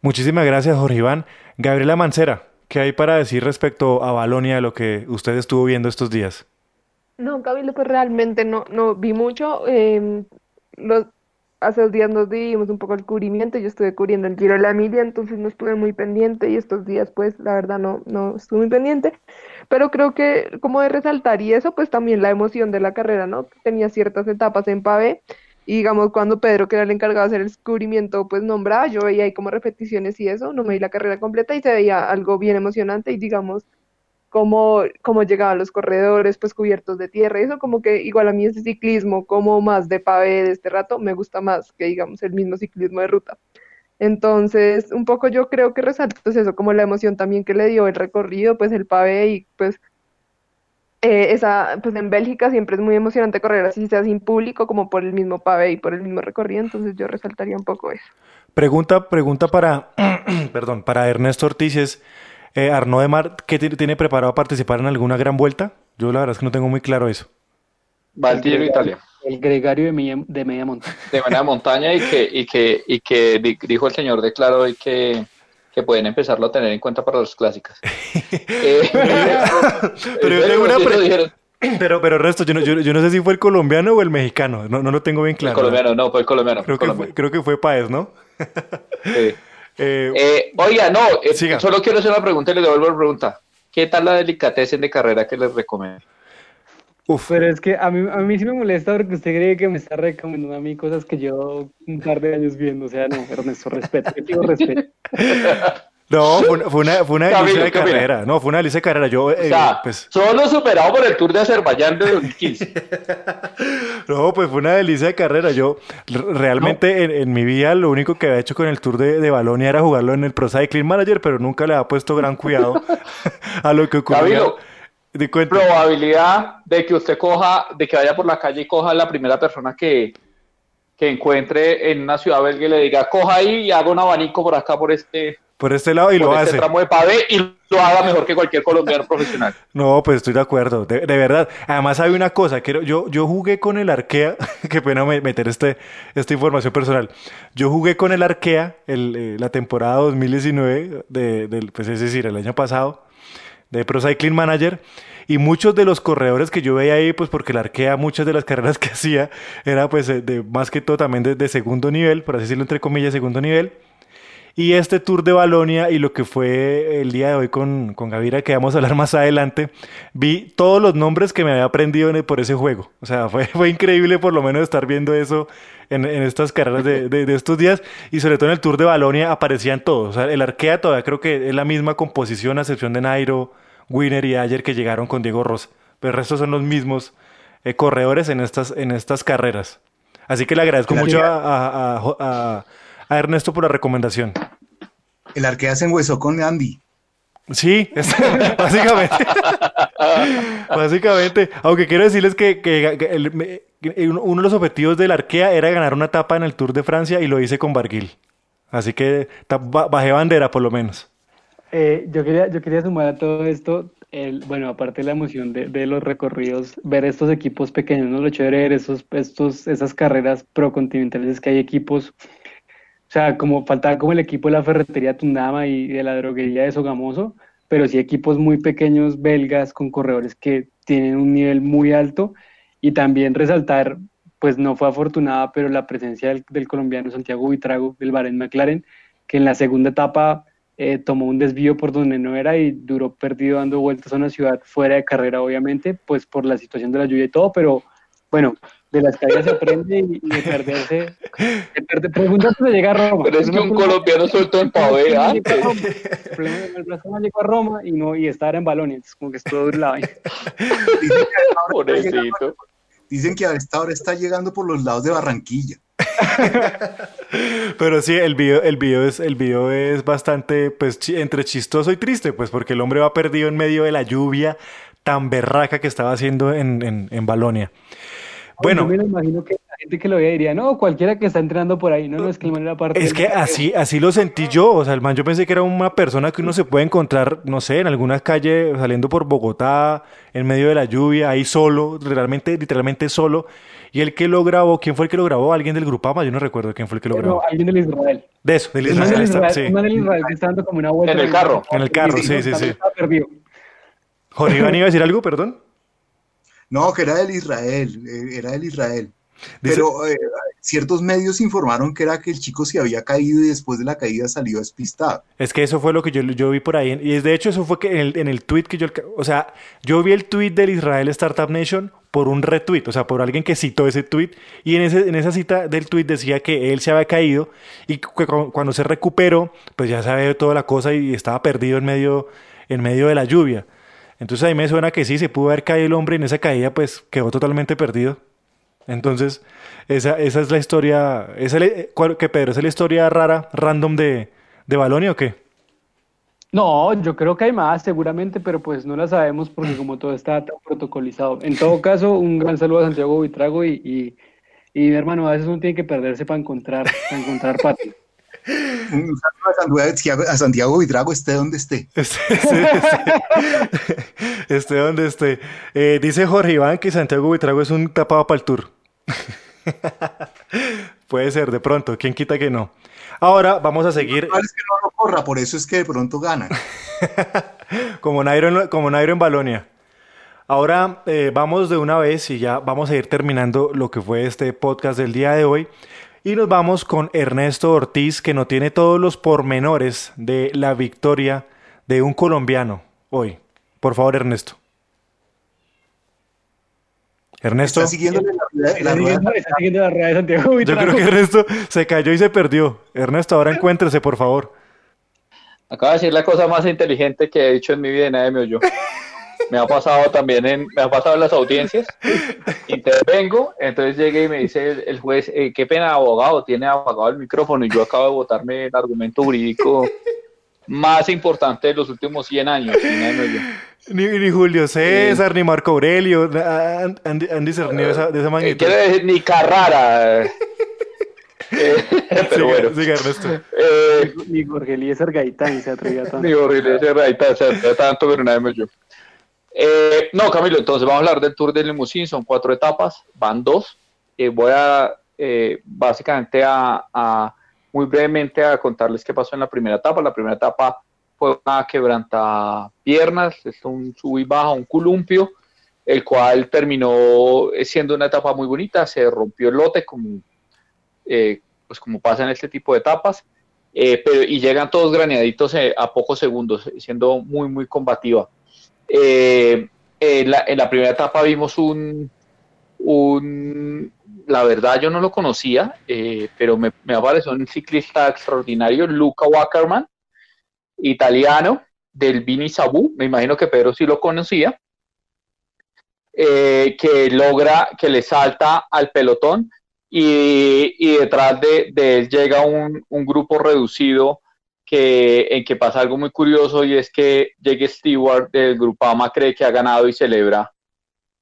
Muchísimas gracias, Jorge Iván. Gabriela Mancera, ¿qué hay para decir respecto a Balonia, lo que usted estuvo viendo estos días? No, Camilo, pues realmente no, no vi mucho. Em, los, hace dos días nos dimos un poco el cubrimiento. Yo estuve cubriendo el Giro de la Emilia, entonces no estuve muy pendiente y estos días, pues, la verdad no, no estuve muy pendiente. Pero creo que como de resaltar y eso, pues también la emoción de la carrera, ¿no? Tenía ciertas etapas en pavé y digamos cuando Pedro, que era el encargado de hacer el descubrimiento, pues nombraba, yo veía ahí como repeticiones y eso, no me vi la carrera completa y se veía algo bien emocionante y digamos cómo, cómo llegaban los corredores pues cubiertos de tierra, eso como que igual a mí ese ciclismo como más de pavé de este rato me gusta más que digamos el mismo ciclismo de ruta. Entonces, un poco yo creo que resalto pues eso, como la emoción también que le dio el recorrido, pues el pavé y pues eh, esa, pues en Bélgica siempre es muy emocionante correr así sea sin público como por el mismo pavé y por el mismo recorrido, entonces yo resaltaría un poco eso. Pregunta, pregunta para, <clears throat> perdón, para Ernesto Ortiz eh, Arnaud de Mar, ¿qué tiene preparado a participar en alguna gran vuelta? Yo la verdad es que no tengo muy claro eso. Va al Italia. El gregario de media, de media montaña. De media montaña y que, y que, y que dijo el señor de Claro y que, que pueden empezarlo a tener en cuenta para los clásicas. <laughs> Eh, pero yo tengo <laughs> una pero, pero resto, yo no, yo, yo, no sé si fue el colombiano o el mexicano, no, no lo tengo bien claro. El colombiano, no, fue el colombiano. Creo, Que, fue, creo que fue Paez, ¿no? sí. Eh, eh, oiga, no, eh, solo quiero hacer una pregunta y le devuelvo la pregunta. ¿Qué tal la delicatez de carrera que les recomiendo? Uf, pero es que a mí, a mí sí me molesta porque usted cree que me está recomendando a mí cosas que yo un par de años viendo. O sea, no, Ernesto, respeto, yo digo respeto. <laughs> No, <laughs> fue una, fue una, fue una delicia de carrera. No, fue una delicia de carrera. Yo, eh, pues... Solo superado por el Tour de Azerbaiyán de 2015. <laughs> no, pues fue una delicia de carrera. Yo realmente en, mi vida lo único que había hecho con el Tour de, de Balonia era jugarlo en el Pro Cycling Manager, pero nunca le había puesto gran cuidado <laughs> a lo que ocurrió. De probabilidad de que usted coja, de que vaya por la calle y coja a la primera persona que, que encuentre en una ciudad belga y le diga, coja ahí y haga un abanico por acá, por este por este lado y lo este hace. tramo de pavé y lo haga mejor que cualquier colombiano profesional. <laughs> No, pues estoy de acuerdo, de, verdad. Además hay una cosa, que yo, yo jugué con el Arkea, <laughs> qué pena meter este, esta información personal. Yo jugué con el Arkea el, eh, la temporada 2019, de, del, pues es decir, el año pasado, de Pro Cycling Manager. Y muchos de los corredores que yo veía ahí, pues porque la arquea muchas de las <laughs> carreras que hacía, era pues de, más que todo también de, de segundo nivel, por así decirlo entre comillas, segundo nivel. Y este Tour de Balonia y lo que fue el día de hoy con, con Gavira, que vamos a hablar más adelante, vi todos los nombres que me había aprendido en- por ese juego. O sea, fue, <laughs> fue increíble por lo menos estar viendo eso en, en estas carreras de, de- de estos días. Y sobre todo en el Tour de Balonia aparecían todos. O sea, el Arkea todavía creo que es la misma composición, a excepción de Nairo, Winner y Ayer que llegaron con Diego Rosa. Pero el resto son los mismos eh, corredores en estas, en estas carreras. Así que le agradezco mucho a, a- a- a- a Ernesto por la recomendación. El arquea se enhuesó con Andy. Sí, es- <laughs> básicamente. <laughs> básicamente. Aunque quiero decirles que, que- que el- me- que uno de los objetivos del Arkea era ganar una etapa en el Tour de Francia y lo hice con Barguil. Así que bajé bandera por lo menos. Eh, yo, quería, yo quería sumar a todo esto, el, bueno, aparte de la emoción de, de los recorridos, ver estos equipos pequeños, ¿no? Lo chévere de ver esos, estos, esas carreras procontinentales es que hay equipos, o sea, como faltaba como el equipo de la ferretería Tundama y de la droguería de Sogamoso, pero sí equipos muy pequeños belgas con corredores que tienen un nivel muy alto. Y también resaltar, pues no fue afortunada, pero la presencia del, colombiano Santiago Buitrago, del Bahrein McLaren, que en la segunda etapa eh, tomó un desvío por donde no era y duró perdido dando vueltas a una ciudad fuera de carrera, obviamente, pues por la situación de la lluvia y todo, pero bueno, de las caídas se aprende y, y de perderse. De perder, pregunta si llega a Roma. Pero es que un colombiano suelto en pavé antes. El problema es que el Barcelona llegó a Roma y no y estaba en Balonia, entonces como que estuvo la vaina. <laughs> Dicen que, a esta hora está llegando- Pobrecito. dicen que a esta hora está llegando por los lados de Barranquilla. Pero sí, el video, el video es, el video es bastante, pues, entre chistoso y triste, pues, porque el hombre va perdido en medio de la lluvia tan berraca que estaba haciendo en, en, en Balonia. Bueno, Yo me lo imagino que la gente que lo veía diría, no, cualquiera que está entrenando por ahí, no, no, es que el man era parte Es que así, así lo sentí yo. O sea, el man, yo pensé que era una persona que uno se puede encontrar, no sé, en alguna calle saliendo por Bogotá, en medio de la lluvia, ahí solo, realmente, literalmente solo. Y el que lo grabó, ¿quién fue el que lo grabó? Alguien del Grupama, yo no recuerdo quién fue el que lo No, grabó. alguien del Israel. De eso, del El Israel, está, Israel, sí. el man del Israel que está dando como una vuelta. En el carro. En el carro, sí, sí, sí. Perdido. Jorge Iván iba a decir algo, perdón. No, que era del Israel, eh, era del Israel. Dice- Pero eh, ciertos medios informaron que era que el chico se había caído y después de la caída salió despistado. Es que eso fue lo que yo, yo vi por ahí. Y de hecho, eso fue que en el, en el tweet que yo. O sea, yo vi el tweet del Israel Startup Nation por un retweet, o sea, por alguien que citó ese tweet. Y en, ese, en esa cita del tweet decía que él se había caído y que cu- cuando se recuperó, pues ya sabía toda la cosa y estaba perdido en medio, en medio de la lluvia. Entonces ahí me suena que sí, se pudo haber caído el hombre y en esa caída, pues quedó totalmente perdido. Entonces, esa, esa es la historia. ¿Esa es la- ¿Qué, Pedro? ¿Esa es la historia rara, random de, de Balonia o qué? No, yo creo que hay más seguramente, pero pues no la sabemos porque como todo está tan protocolizado. En todo <laughs> caso, un gran saludo a Santiago Buitrago y, y, y mi hermano, a veces uno tiene que perderse para encontrar, para encontrar patio. Un saludo a Santiago, Vidrago, esté donde esté. Este, este, este, este donde esté. Eh, dice Jorge Iván que Santiago Buitrago es un tapado para el tour. <laughs> Puede ser, de pronto, quién quita que no. Ahora vamos a seguir es que no lo corra, por eso es que de pronto gana. <laughs> como Nairo en, como Nairo en Balonia. Ahora eh, vamos de una vez y ya vamos a ir terminando lo que fue este podcast del día de hoy. Y nos vamos con Ernesto Ortiz, que nos tiene todos los pormenores de la victoria de un colombiano hoy. Por favor, Ernesto. Ernesto, Está siguiendo la, la Está rueda. siguiendo, está siguiendo la rueda de Santiago yo creo que Ernesto se cayó y se perdió. Ernesto, ahora encuéntrese, por favor. Acaba de decir la cosa más inteligente que he dicho en mi vida y nadie me oyó. <laughs> Me ha pasado también en, me ha pasado en las audiencias. <laughs> Intervengo, entonces llegué y me dice el, el juez, eh, qué pena abogado, tiene apagado el micrófono y yo acabo de votarme el argumento jurídico más importante de los últimos 100 años. Ni, ni Julio César, ni Marco Aurelio han, han- han discernido esa- de esa Eh, magnitud. quiere decir ni Carrara. <laughs> Eh, pero bueno. siga. Eh, Ni Jorge Eliezer Gaitán se atrevía tanto. Ni horrible ese raita, o sea, tanto, pero nadie me oyó. Eh, no, Camilo, entonces vamos a hablar del Tour de Limousine, son cuatro etapas, van dos. Eh, voy a, eh, básicamente, a, muy brevemente a contarles qué pasó en la primera etapa. La primera etapa fue una quebranta piernas, es un sub y baja, un columpio, el cual terminó siendo una etapa muy bonita, se rompió el lote como, eh, pues como pasa en este tipo de etapas, eh, pero, y llegan todos graneaditos eh, a pocos segundos, siendo muy, muy combativa. En, la, en, la, primera etapa vimos un, un, la verdad yo no lo conocía, pero me, me apareció un ciclista extraordinario, Luca Wackerman, italiano del Vini Sabu, me imagino que Pedro sí lo conocía, eh, que logra que le salta al pelotón y, detrás de, él llega un, grupo reducido que, en que pasa algo muy curioso y es que Jake Stewart del Grupama cree que ha ganado y celebra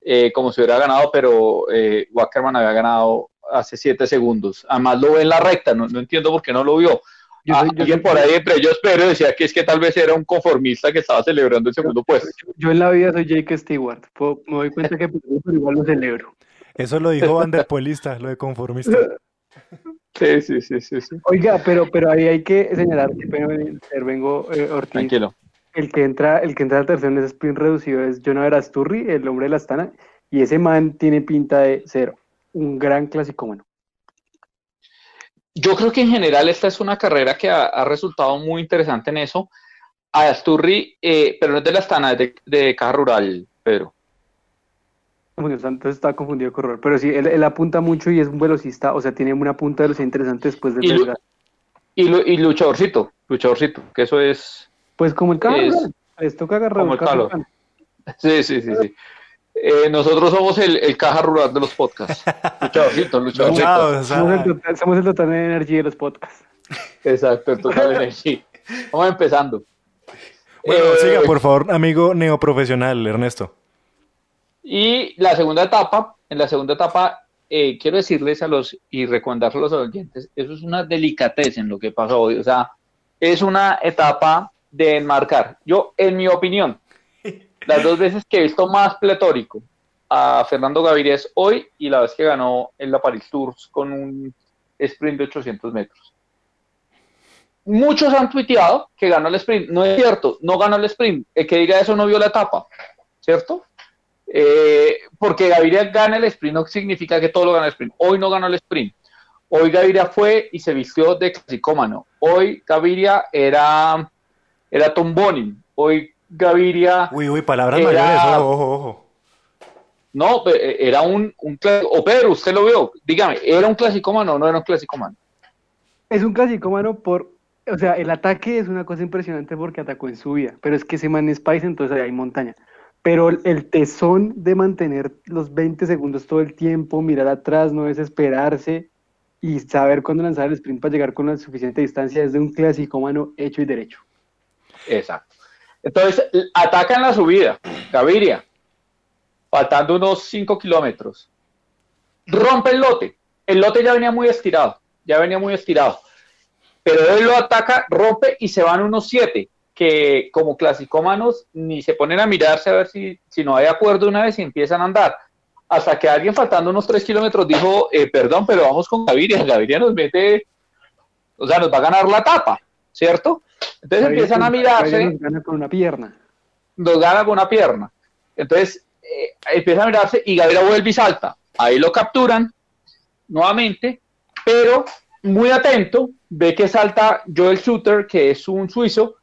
eh, como si hubiera ganado, pero eh, Wackerman había ganado hace siete segundos. Además lo ve en la recta, no, no entiendo por qué no lo vio. Yo ah, alguien por ahí entre ellos, pero decía que es que tal vez era un conformista que estaba celebrando el segundo puesto. Yo en la vida soy Jake Stewart. Me doy cuenta que pero igual lo celebro. Eso lo dijo Van der lo de conformista. <laughs> Sí, sí, sí, sí, sí. Oiga, pero, pero ahí hay que señalar que intervengo eh, Ortiz. Tranquilo. El que entra, el que entra al tercero en ese sprint reducido es Jonah Asturri, el hombre de la Astana, y ese man tiene pinta de ser un gran clásico bueno. Yo creo que en general esta es una carrera que ha, resultado muy interesante en eso. A Asturri, eh, pero no es de la Astana, es de, de Caja Rural, Pedro. Entonces está confundido con Rural. Pero sí, él, apunta mucho y es un velocista, o sea, tiene una punta de velocidad interesante después de y, y, luchadorcito, luchadorcito, que eso es. Pues como el carro, les toca agarrar como el. <laughs> Sí, sí, sí, sí. Eh, nosotros somos el, caja rural de los podcasts. <laughs> Luchadorcito, luchadorcito. somos, el total, de energía de los podcasts. <laughs> Exacto, el total de energía. Vamos empezando. Bueno, eh, siga, por favor, amigo neoprofesional, Ernesto. Y la segunda etapa, en la segunda etapa, eh, quiero decirles a los y recomendarles a los oyentes, eso es una delicatez en lo que pasó hoy. O sea, es una etapa de enmarcar. Yo, en mi opinión, <laughs> las dos veces que he visto más pletórico a Fernando Gaviria es hoy y la vez que ganó en la Paris Tours con un sprint de 800 metros. Muchos han tuiteado que ganó el sprint. No es cierto, no ganó el sprint. El que diga eso no vio la etapa, ¿cierto? Eh, porque Gaviria gana el sprint no significa que todo lo gana el sprint. Hoy no ganó el sprint. Hoy Gaviria fue y se vistió de clasicómano. Hoy Gaviria era, era Tom Bonin. Hoy Gaviria. Uy, uy, palabras mayores, ojo, ojo, No, eh, era un, un o Pedro, usted lo vio, dígame, ¿era un clásico mano o no era un clásico mano? Es un clásico mano por, o sea, el ataque es una cosa impresionante porque atacó en su vida, pero es que ese man es país, entonces ahí hay montaña. Pero el tesón de mantener los 20 segundos todo el tiempo, mirar atrás, no desesperarse y saber cuándo lanzar el sprint para llegar con la suficiente distancia es de un clásico mano hecho y derecho. Exacto. Entonces, atacan la subida, Gaviria, faltando unos 5 kilómetros. Rompe el lote. El lote ya venía muy estirado, ya venía muy estirado. Pero él lo ataca, rompe y se van unos 7, que como clasicómanos ni se ponen a mirarse a ver si, si no hay acuerdo una vez y empiezan a andar. Hasta que alguien faltando unos 3 kilómetros dijo, eh, perdón, pero vamos con Gaviria. <laughs> Gaviria nos mete, o sea, nos va a ganar la tapa, ¿cierto? Entonces empiezan a mirarse. Nos gana con una pierna. Nos gana con una pierna. Entonces eh, empiezan a mirarse y Gabriel vuelve y salta. Ahí lo capturan nuevamente, pero muy atento, ve que salta Joel Shooter, que es un suizo,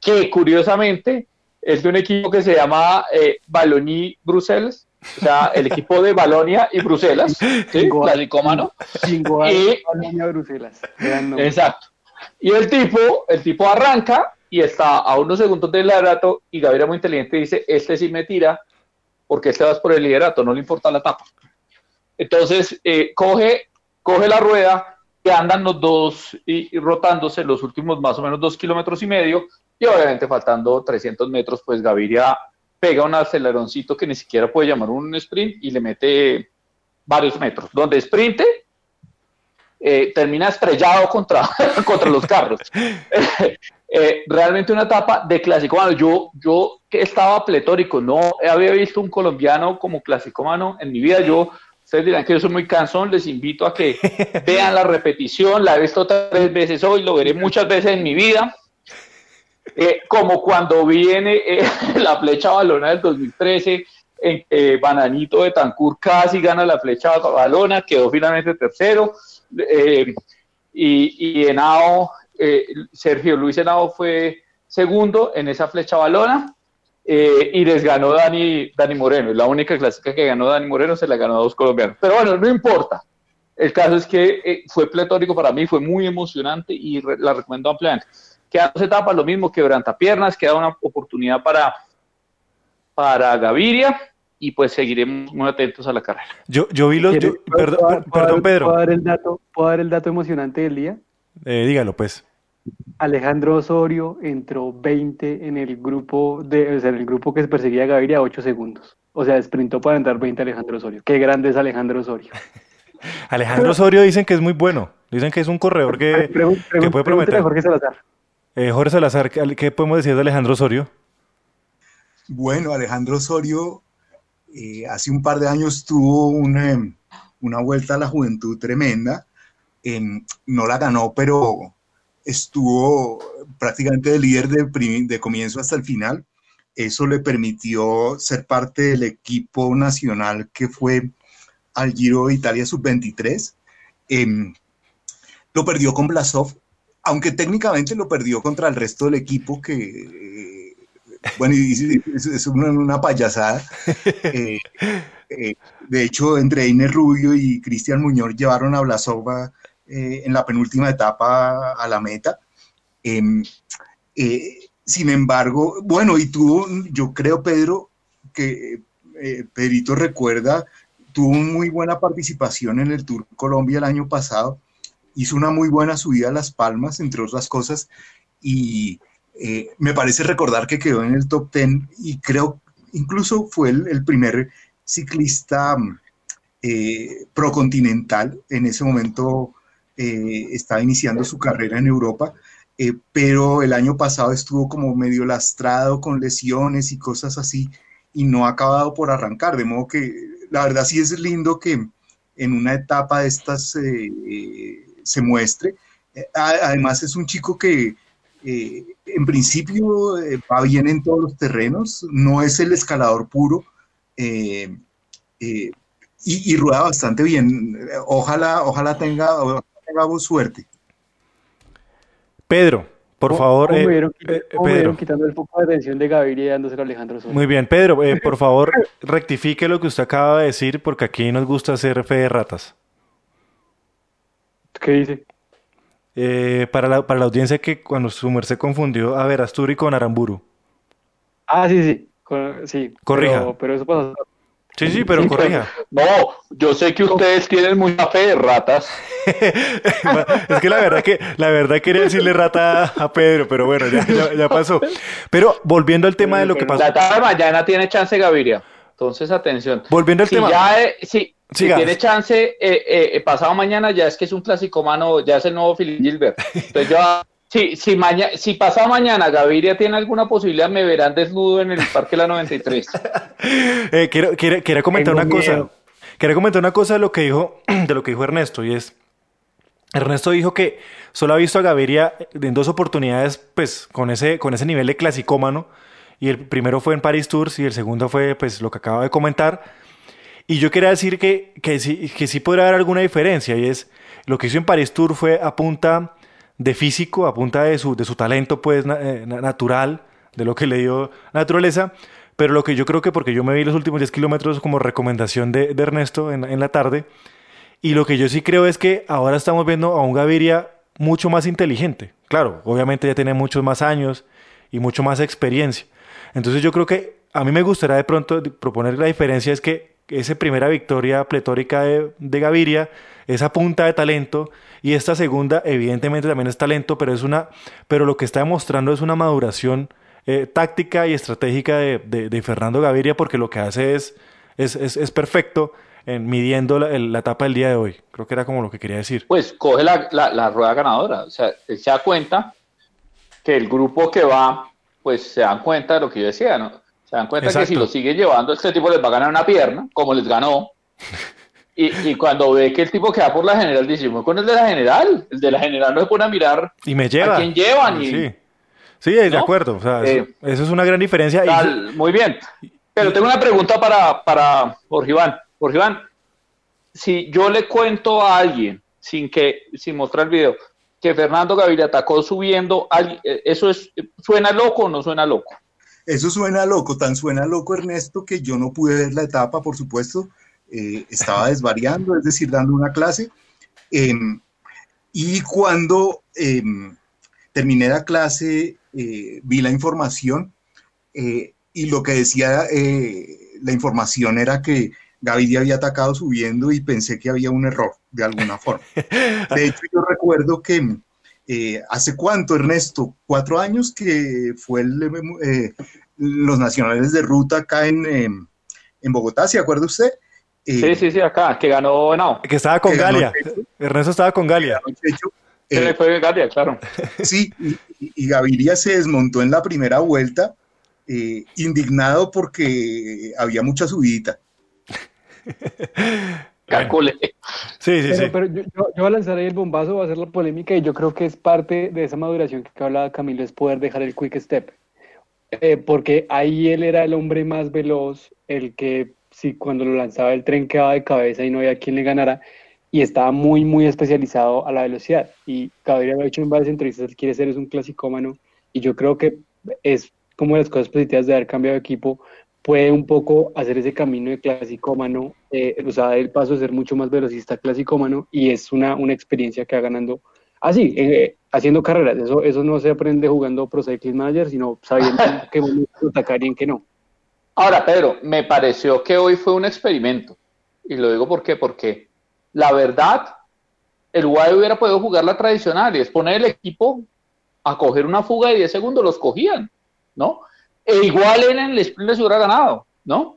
que curiosamente es de un equipo que se llama eh, Baloní Bruselas, o sea, el equipo de Balonia y Bruselas, <laughs> ¿sí? Clasicómano. Y Balonia Bruselas. Exacto. Y el tipo, el tipo arranca y está a unos segundos del liderato y Gabriel muy inteligente dice, este sí me tira porque este vas por el liderato, no le importa la tapa. Entonces, eh, coge, coge la rueda que andan los dos y, rotándose los últimos más o menos dos kilómetros y medio y obviamente faltando 300 metros, pues Gaviria pega un aceleroncito que ni siquiera puede llamar un sprint y le mete varios metros. Donde sprinte, eh, termina estrellado contra, <laughs> contra los carros. <laughs> Eh, realmente una etapa de clásico mano. Yo, yo que estaba pletórico, no había visto un colombiano como clásico mano en mi vida. Yo, ustedes dirán que yo soy muy cansón, les invito a que <laughs> vean la repetición. La he visto tres veces hoy, lo veré muchas veces en mi vida. Eh, como cuando viene eh, <laughs> la flecha balona del 2013, en que Bananito de Tancur casi gana la flecha balona, quedó finalmente tercero. Eh, y, y Henao, Sergio Luis Henao fue segundo en esa flecha balona. y les ganó Dani, Dani Moreno. La única clásica que ganó Dani Moreno se la ganó a dos colombianos. Pero bueno, no importa. El caso es que fue pletórico para mí, fue muy emocionante y la recomiendo ampliamente. Quedan dos etapas, lo mismo, piernas, queda una oportunidad para, para Gaviria y pues seguiremos muy atentos a la carrera. Yo, yo vi los... perdón, perdón, Pedro. ¿puedo dar, el dato, ¿Puedo dar el dato emocionante del día? Eh, dígalo, pues. Alejandro Osorio entró 20 en el grupo de, o sea, en el grupo que se perseguía a Gaviria 8 segundos. O sea, sprintó para entrar 20 Alejandro Osorio. Qué grande es Alejandro Osorio. <laughs> Alejandro Osorio dicen que es muy bueno. Dicen que es un corredor que, que puede prometer. Jorge Salazar. Eh, Jorge Salazar, ¿qué podemos decir de Alejandro Osorio? Bueno, Alejandro Osorio eh, hace un par de años tuvo una, una vuelta a la juventud tremenda. no la ganó, pero estuvo prácticamente de líder de, de comienzo hasta el final. Eso le permitió ser parte del equipo nacional que fue al Giro de Italia sub-23. Em, lo perdió con Blasov, aunque técnicamente lo perdió contra el resto del equipo que, eh, bueno, es, una, payasada. <laughs> Eh, eh, de hecho, entre Einer Rubio y Cristian Muñoz llevaron a Blasov en la penúltima etapa a la meta. Em, sin embargo, bueno, y tuvo, yo creo, Pedro, que Pedrito recuerda, tuvo muy buena participación en el Tour Colombia el año pasado hizo una muy buena subida a Las Palmas, entre otras cosas, y eh, me parece recordar que quedó en el top 10 y creo incluso fue el, primer ciclista eh, procontinental. En ese momento eh, estaba iniciando su carrera en Europa, pero el año pasado estuvo como medio lastrado con lesiones y cosas así y no ha acabado por arrancar, de modo que la verdad sí es lindo que en una etapa de estas se muestre. Eh, además es un chico que eh, en principio eh, va bien en todos los terrenos, no es el escalador puro y, rueda bastante bien. Ojalá, ojalá tenga, tengamos suerte. Pedro, por favor, Pedro. quitando el foco de atención de Gaviria y dándoselo a Alejandro Muy bien, Pedro, por <laughs> favor, rectifique lo que usted acaba de decir porque aquí nos gusta hacer fe de ratas. ¿Qué dice? Eh, para, la, para la audiencia que cuando su merced confundió a Verasturi con Aramburu. Ah, sí, sí. sí corrija. Pero, eso pasa. Sí, sí, pero corrija. No, yo sé que ustedes tienen mucha fe de ratas. <laughs> es que la verdad que la verdad quería decirle rata a Pedro, pero bueno, ya, ya, pasó. Pero volviendo al tema de lo que pasó. La tarde mañana tiene chance Gaviria. Entonces, atención. Volviendo al tema. Ya, sí, si tiene chance, eh, eh, pasado mañana ya es que es un clásico mano, ya es el nuevo Philip Gilbert. Entonces yo, <laughs> si, si, mañana, si pasado mañana Gaviria tiene alguna posibilidad, me verán desnudo en el Parque La 93. <laughs> eh, quiero, quiero, comentar una cosa. Quiero comentar una cosa de lo que dijo, <clears throat> de lo que dijo Ernesto, y es, Ernesto dijo que solo ha visto a Gaviria en dos oportunidades, pues, con ese, con ese nivel de clasicómano, y el primero fue en Paris Tours y el segundo fue, pues, lo que acaba de comentar y yo quería decir que, que, sí, que sí podría haber alguna diferencia y es lo que hizo en Paris Tour fue a punta de físico, a punta de su, de su talento pues eh, natural, de lo que le dio naturaleza, pero lo que yo creo que porque yo me vi los últimos 10 kilómetros como recomendación de, de Ernesto en, en, la tarde, y lo que yo sí creo es que ahora estamos viendo a un Gaviria mucho más inteligente. Claro, obviamente ya tiene muchos más años y mucho más experiencia. Entonces yo creo que a mí me gustaría de pronto proponer la diferencia es que esa primera victoria pletórica de, Gaviria, esa punta de talento, y esta segunda, evidentemente también es talento, pero es una, pero lo que está demostrando es una maduración eh, táctica y estratégica de, Fernando Gaviria, porque lo que hace es, es, perfecto en midiendo la, etapa del día de hoy. Creo que era como lo que quería decir. Pues coge la, rueda ganadora, o sea, él se da cuenta que el grupo que va, pues se dan cuenta de lo que yo decía, ¿no? Se dan cuenta que si lo sigue llevando, este tipo les va a ganar una pierna, como les ganó. Y, cuando ve que el tipo que va por la general, dice, con el de la general. El de la general no se pone a mirar y me lleva. a quién llevan. Y, sí. Sí, de acuerdo. O sea, eso, es una gran diferencia. muy bien. Pero tengo una pregunta para, para Jorge Iván. Jorge Iván, si yo le cuento a alguien, sin que, sin mostrar el video, que Fernando Gaviria atacó subiendo, eh, ¿eso es, suena loco o no suena loco? Eso suena loco, tan suena loco Ernesto que yo no pude ver la etapa, por supuesto, eh, estaba desvariando, es decir, dando una clase. Em, y cuando em, terminé la clase, eh, vi la información y lo que decía la información era que Gaviria había atacado subiendo y pensé que había un error de alguna forma. De hecho, yo recuerdo que eh, hace cuánto, Ernesto, cuatro años que fue el, eh, los nacionales de ruta acá en, em, en Bogotá, ¿se acuerda usted? Eh, sí, sí, sí, acá, que ganó no. Que estaba con Galia. Ernesto estaba con Galia. Eh, fue Galia, claro. <laughs> Sí, y, Gaviria se desmontó en la primera vuelta, indignado porque había mucha subida. <laughs> Calcule. Sí, sí, sí. Pero yo, yo, a lanzar ahí el bombazo, va a ser la polémica y yo creo que es parte de esa maduración que hablaba Camilo, es poder dejar el quick step. Eh, porque ahí él era el hombre más veloz, el que si cuando lo lanzaba el tren quedaba de cabeza y no había quien le ganara, y estaba muy, muy especializado a la velocidad. Y Gabriel lo ha hecho en varias entrevistas, él quiere ser es un clasicómano, y yo creo que es como las cosas positivas de haber cambiado de equipo, puede un poco hacer ese camino de clasicómano, eh, o sea, el paso de ser mucho más velocista clasicómano y es una, una experiencia que va ganando así, eh, haciendo carreras. Eso, eso no se aprende jugando Pro Cycling Manager, sino sabiendo <laughs> qué momento atacar y en qué no. Ahora, Pedro, me pareció que hoy fue un experimento. Y lo digo por qué, porque la verdad, el UAE hubiera podido jugar la tradicional y es poner el equipo a coger una fuga de 10 segundos, los cogían, ¿no? E igual en el sprint les hubiera ganado, ¿no?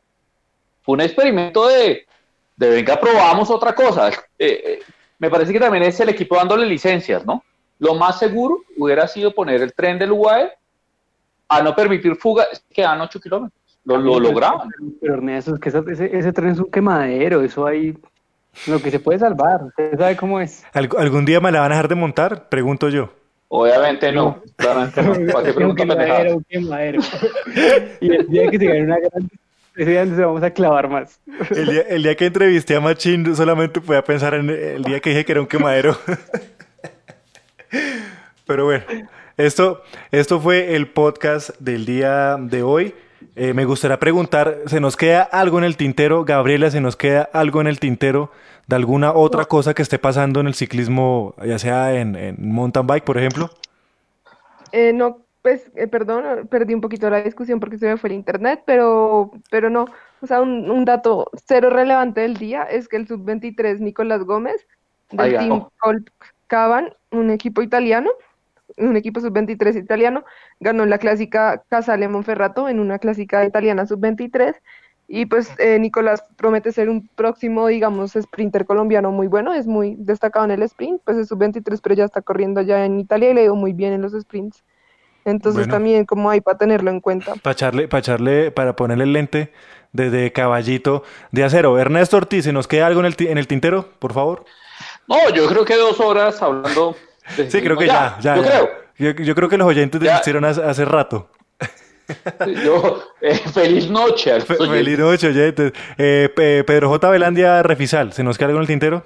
Fue un experimento de, de venga, probamos otra cosa. Eh, eh, me parece que también es el equipo dándole licencias, ¿no? Lo más seguro hubiera sido poner el tren del UAE a no permitir fuga, que dan 8 kilómetros. Lo, lo lograban. Pero Ernesto, es que ese, ese, tren es un quemadero, eso hay lo que se puede salvar. Usted sabe cómo es. ¿Algún día me la van a dejar de montar? Pregunto yo. Obviamente no, claramente no. <laughs> ¿Para qué un quemadero. <laughs> y el día que se gane una gran ese día nos vamos a clavar más. El día, el día que entrevisté a Machín solamente podía pensar en el día que dije que era un quemadero. <laughs> Pero bueno, esto, esto fue el podcast del día de hoy. Eh, me gustaría preguntar, ¿se nos queda algo en el tintero? Gabriela, ¿se nos queda algo en el tintero de alguna otra cosa que esté pasando en el ciclismo, ya sea en, mountain bike, por ejemplo? Eh, no, pues, eh, perdón, perdí un poquito la discusión porque se me fue el internet, pero, pero no. O sea, un, dato cero relevante del día es que el sub-23 Nicolás Gómez del Team Colp Caban, un equipo italiano, un equipo sub-23 italiano, ganó la clásica Casale Monferrato en una clásica italiana sub-23 y pues eh, Nicolás promete ser un próximo, digamos, sprinter colombiano muy bueno, es muy destacado en el sprint, pues es sub-23, pero ya está corriendo ya en Italia y le dio muy bien en los sprints. Entonces también como hay para tenerlo en cuenta. Para echarle, para echarle, para ponerle el lente desde caballito de acero. Ernesto Ortiz, ¿se nos queda algo en el, en el tintero, por favor? No, yo creo que dos horas hablando. sí, creo que ya, ya, yo creo. Yo, creo que los oyentes desistieron hace rato. <laughs> Yo, eh, feliz noche. feliz noche, oyentes. Eh, Pedro J. Velandia Refisal, ¿se nos queda algo en el tintero?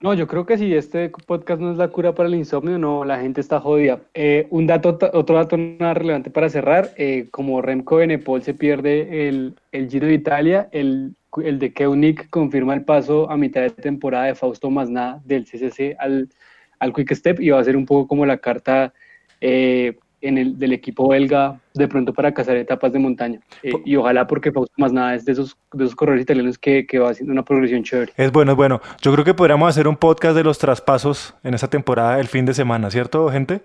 No, yo creo que si este podcast no es la cura para el insomnio, no, la gente está jodida. Eh, un dato, otro dato nada relevante para cerrar, como Remco Benepol se pierde el, el Giro de Italia, el, el de Keunig confirma el paso a mitad de temporada de Fausto Masná del CCC al, al Quick Step y va a ser un poco como la carta en el, del equipo belga de pronto para cazar etapas de montaña. Eh, y ojalá porque Fausto más nada es de esos, de esos corredores italianos que, que, va haciendo una progresión chévere. Es bueno, es bueno. Yo creo que podríamos hacer un podcast de los traspasos en esta temporada el fin de semana, ¿cierto, gente?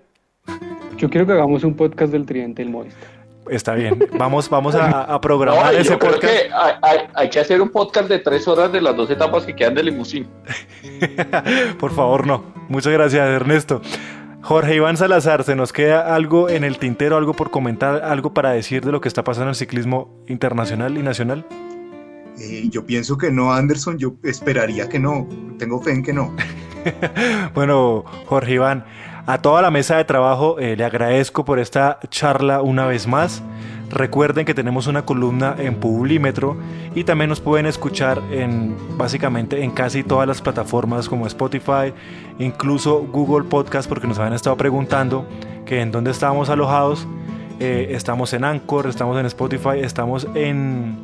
Yo quiero que hagamos un podcast del Tridente del Movistar. Está bien, vamos, vamos a, <laughs> programar ese podcast. que hay, hay, que hacer un podcast de tres horas de las dos etapas que quedan de limusín. <laughs> Por favor, no. Muchas gracias, Ernesto. Jorge Iván Salazar, ¿se nos queda algo en el tintero, algo por comentar, algo para decir de lo que está pasando en el ciclismo internacional y nacional? Eh, yo pienso que no, Anderson, yo esperaría que no, tengo fe en que no. <laughs> bueno, Jorge Iván, A toda la mesa de trabajo eh, le agradezco por esta charla una vez más. Recuerden que tenemos una columna en Publímetro y también nos pueden escuchar en básicamente en casi todas las plataformas como Spotify, incluso Google Podcast porque nos habían estado preguntando que en dónde estábamos alojados. Eh, estamos en Anchor, estamos en Spotify, estamos en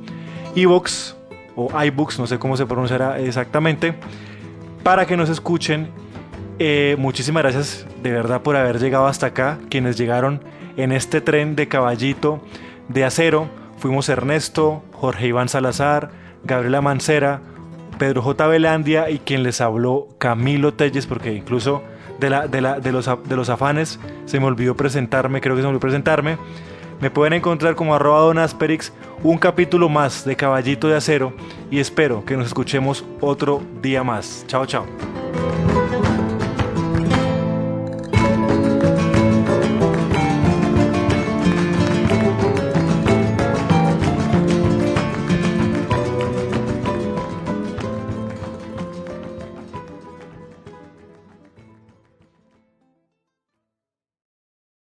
Evox o iBooks, no sé cómo se pronunciará exactamente, para que nos escuchen. Eh, muchísimas gracias de verdad por haber llegado hasta acá, quienes llegaron en este tren de caballito de acero. Fuimos Ernesto, Jorge Iván Salazar, Gabriela Mancera, Pedro J. Velandia y quien les habló Camilo Telles, porque incluso de, los, afanes se me olvidó presentarme, creo que se me olvidó presentarme. Me pueden encontrar como arroba Don Asperix, un capítulo más de Caballito de Acero y espero que nos escuchemos otro día más. Chao, chao.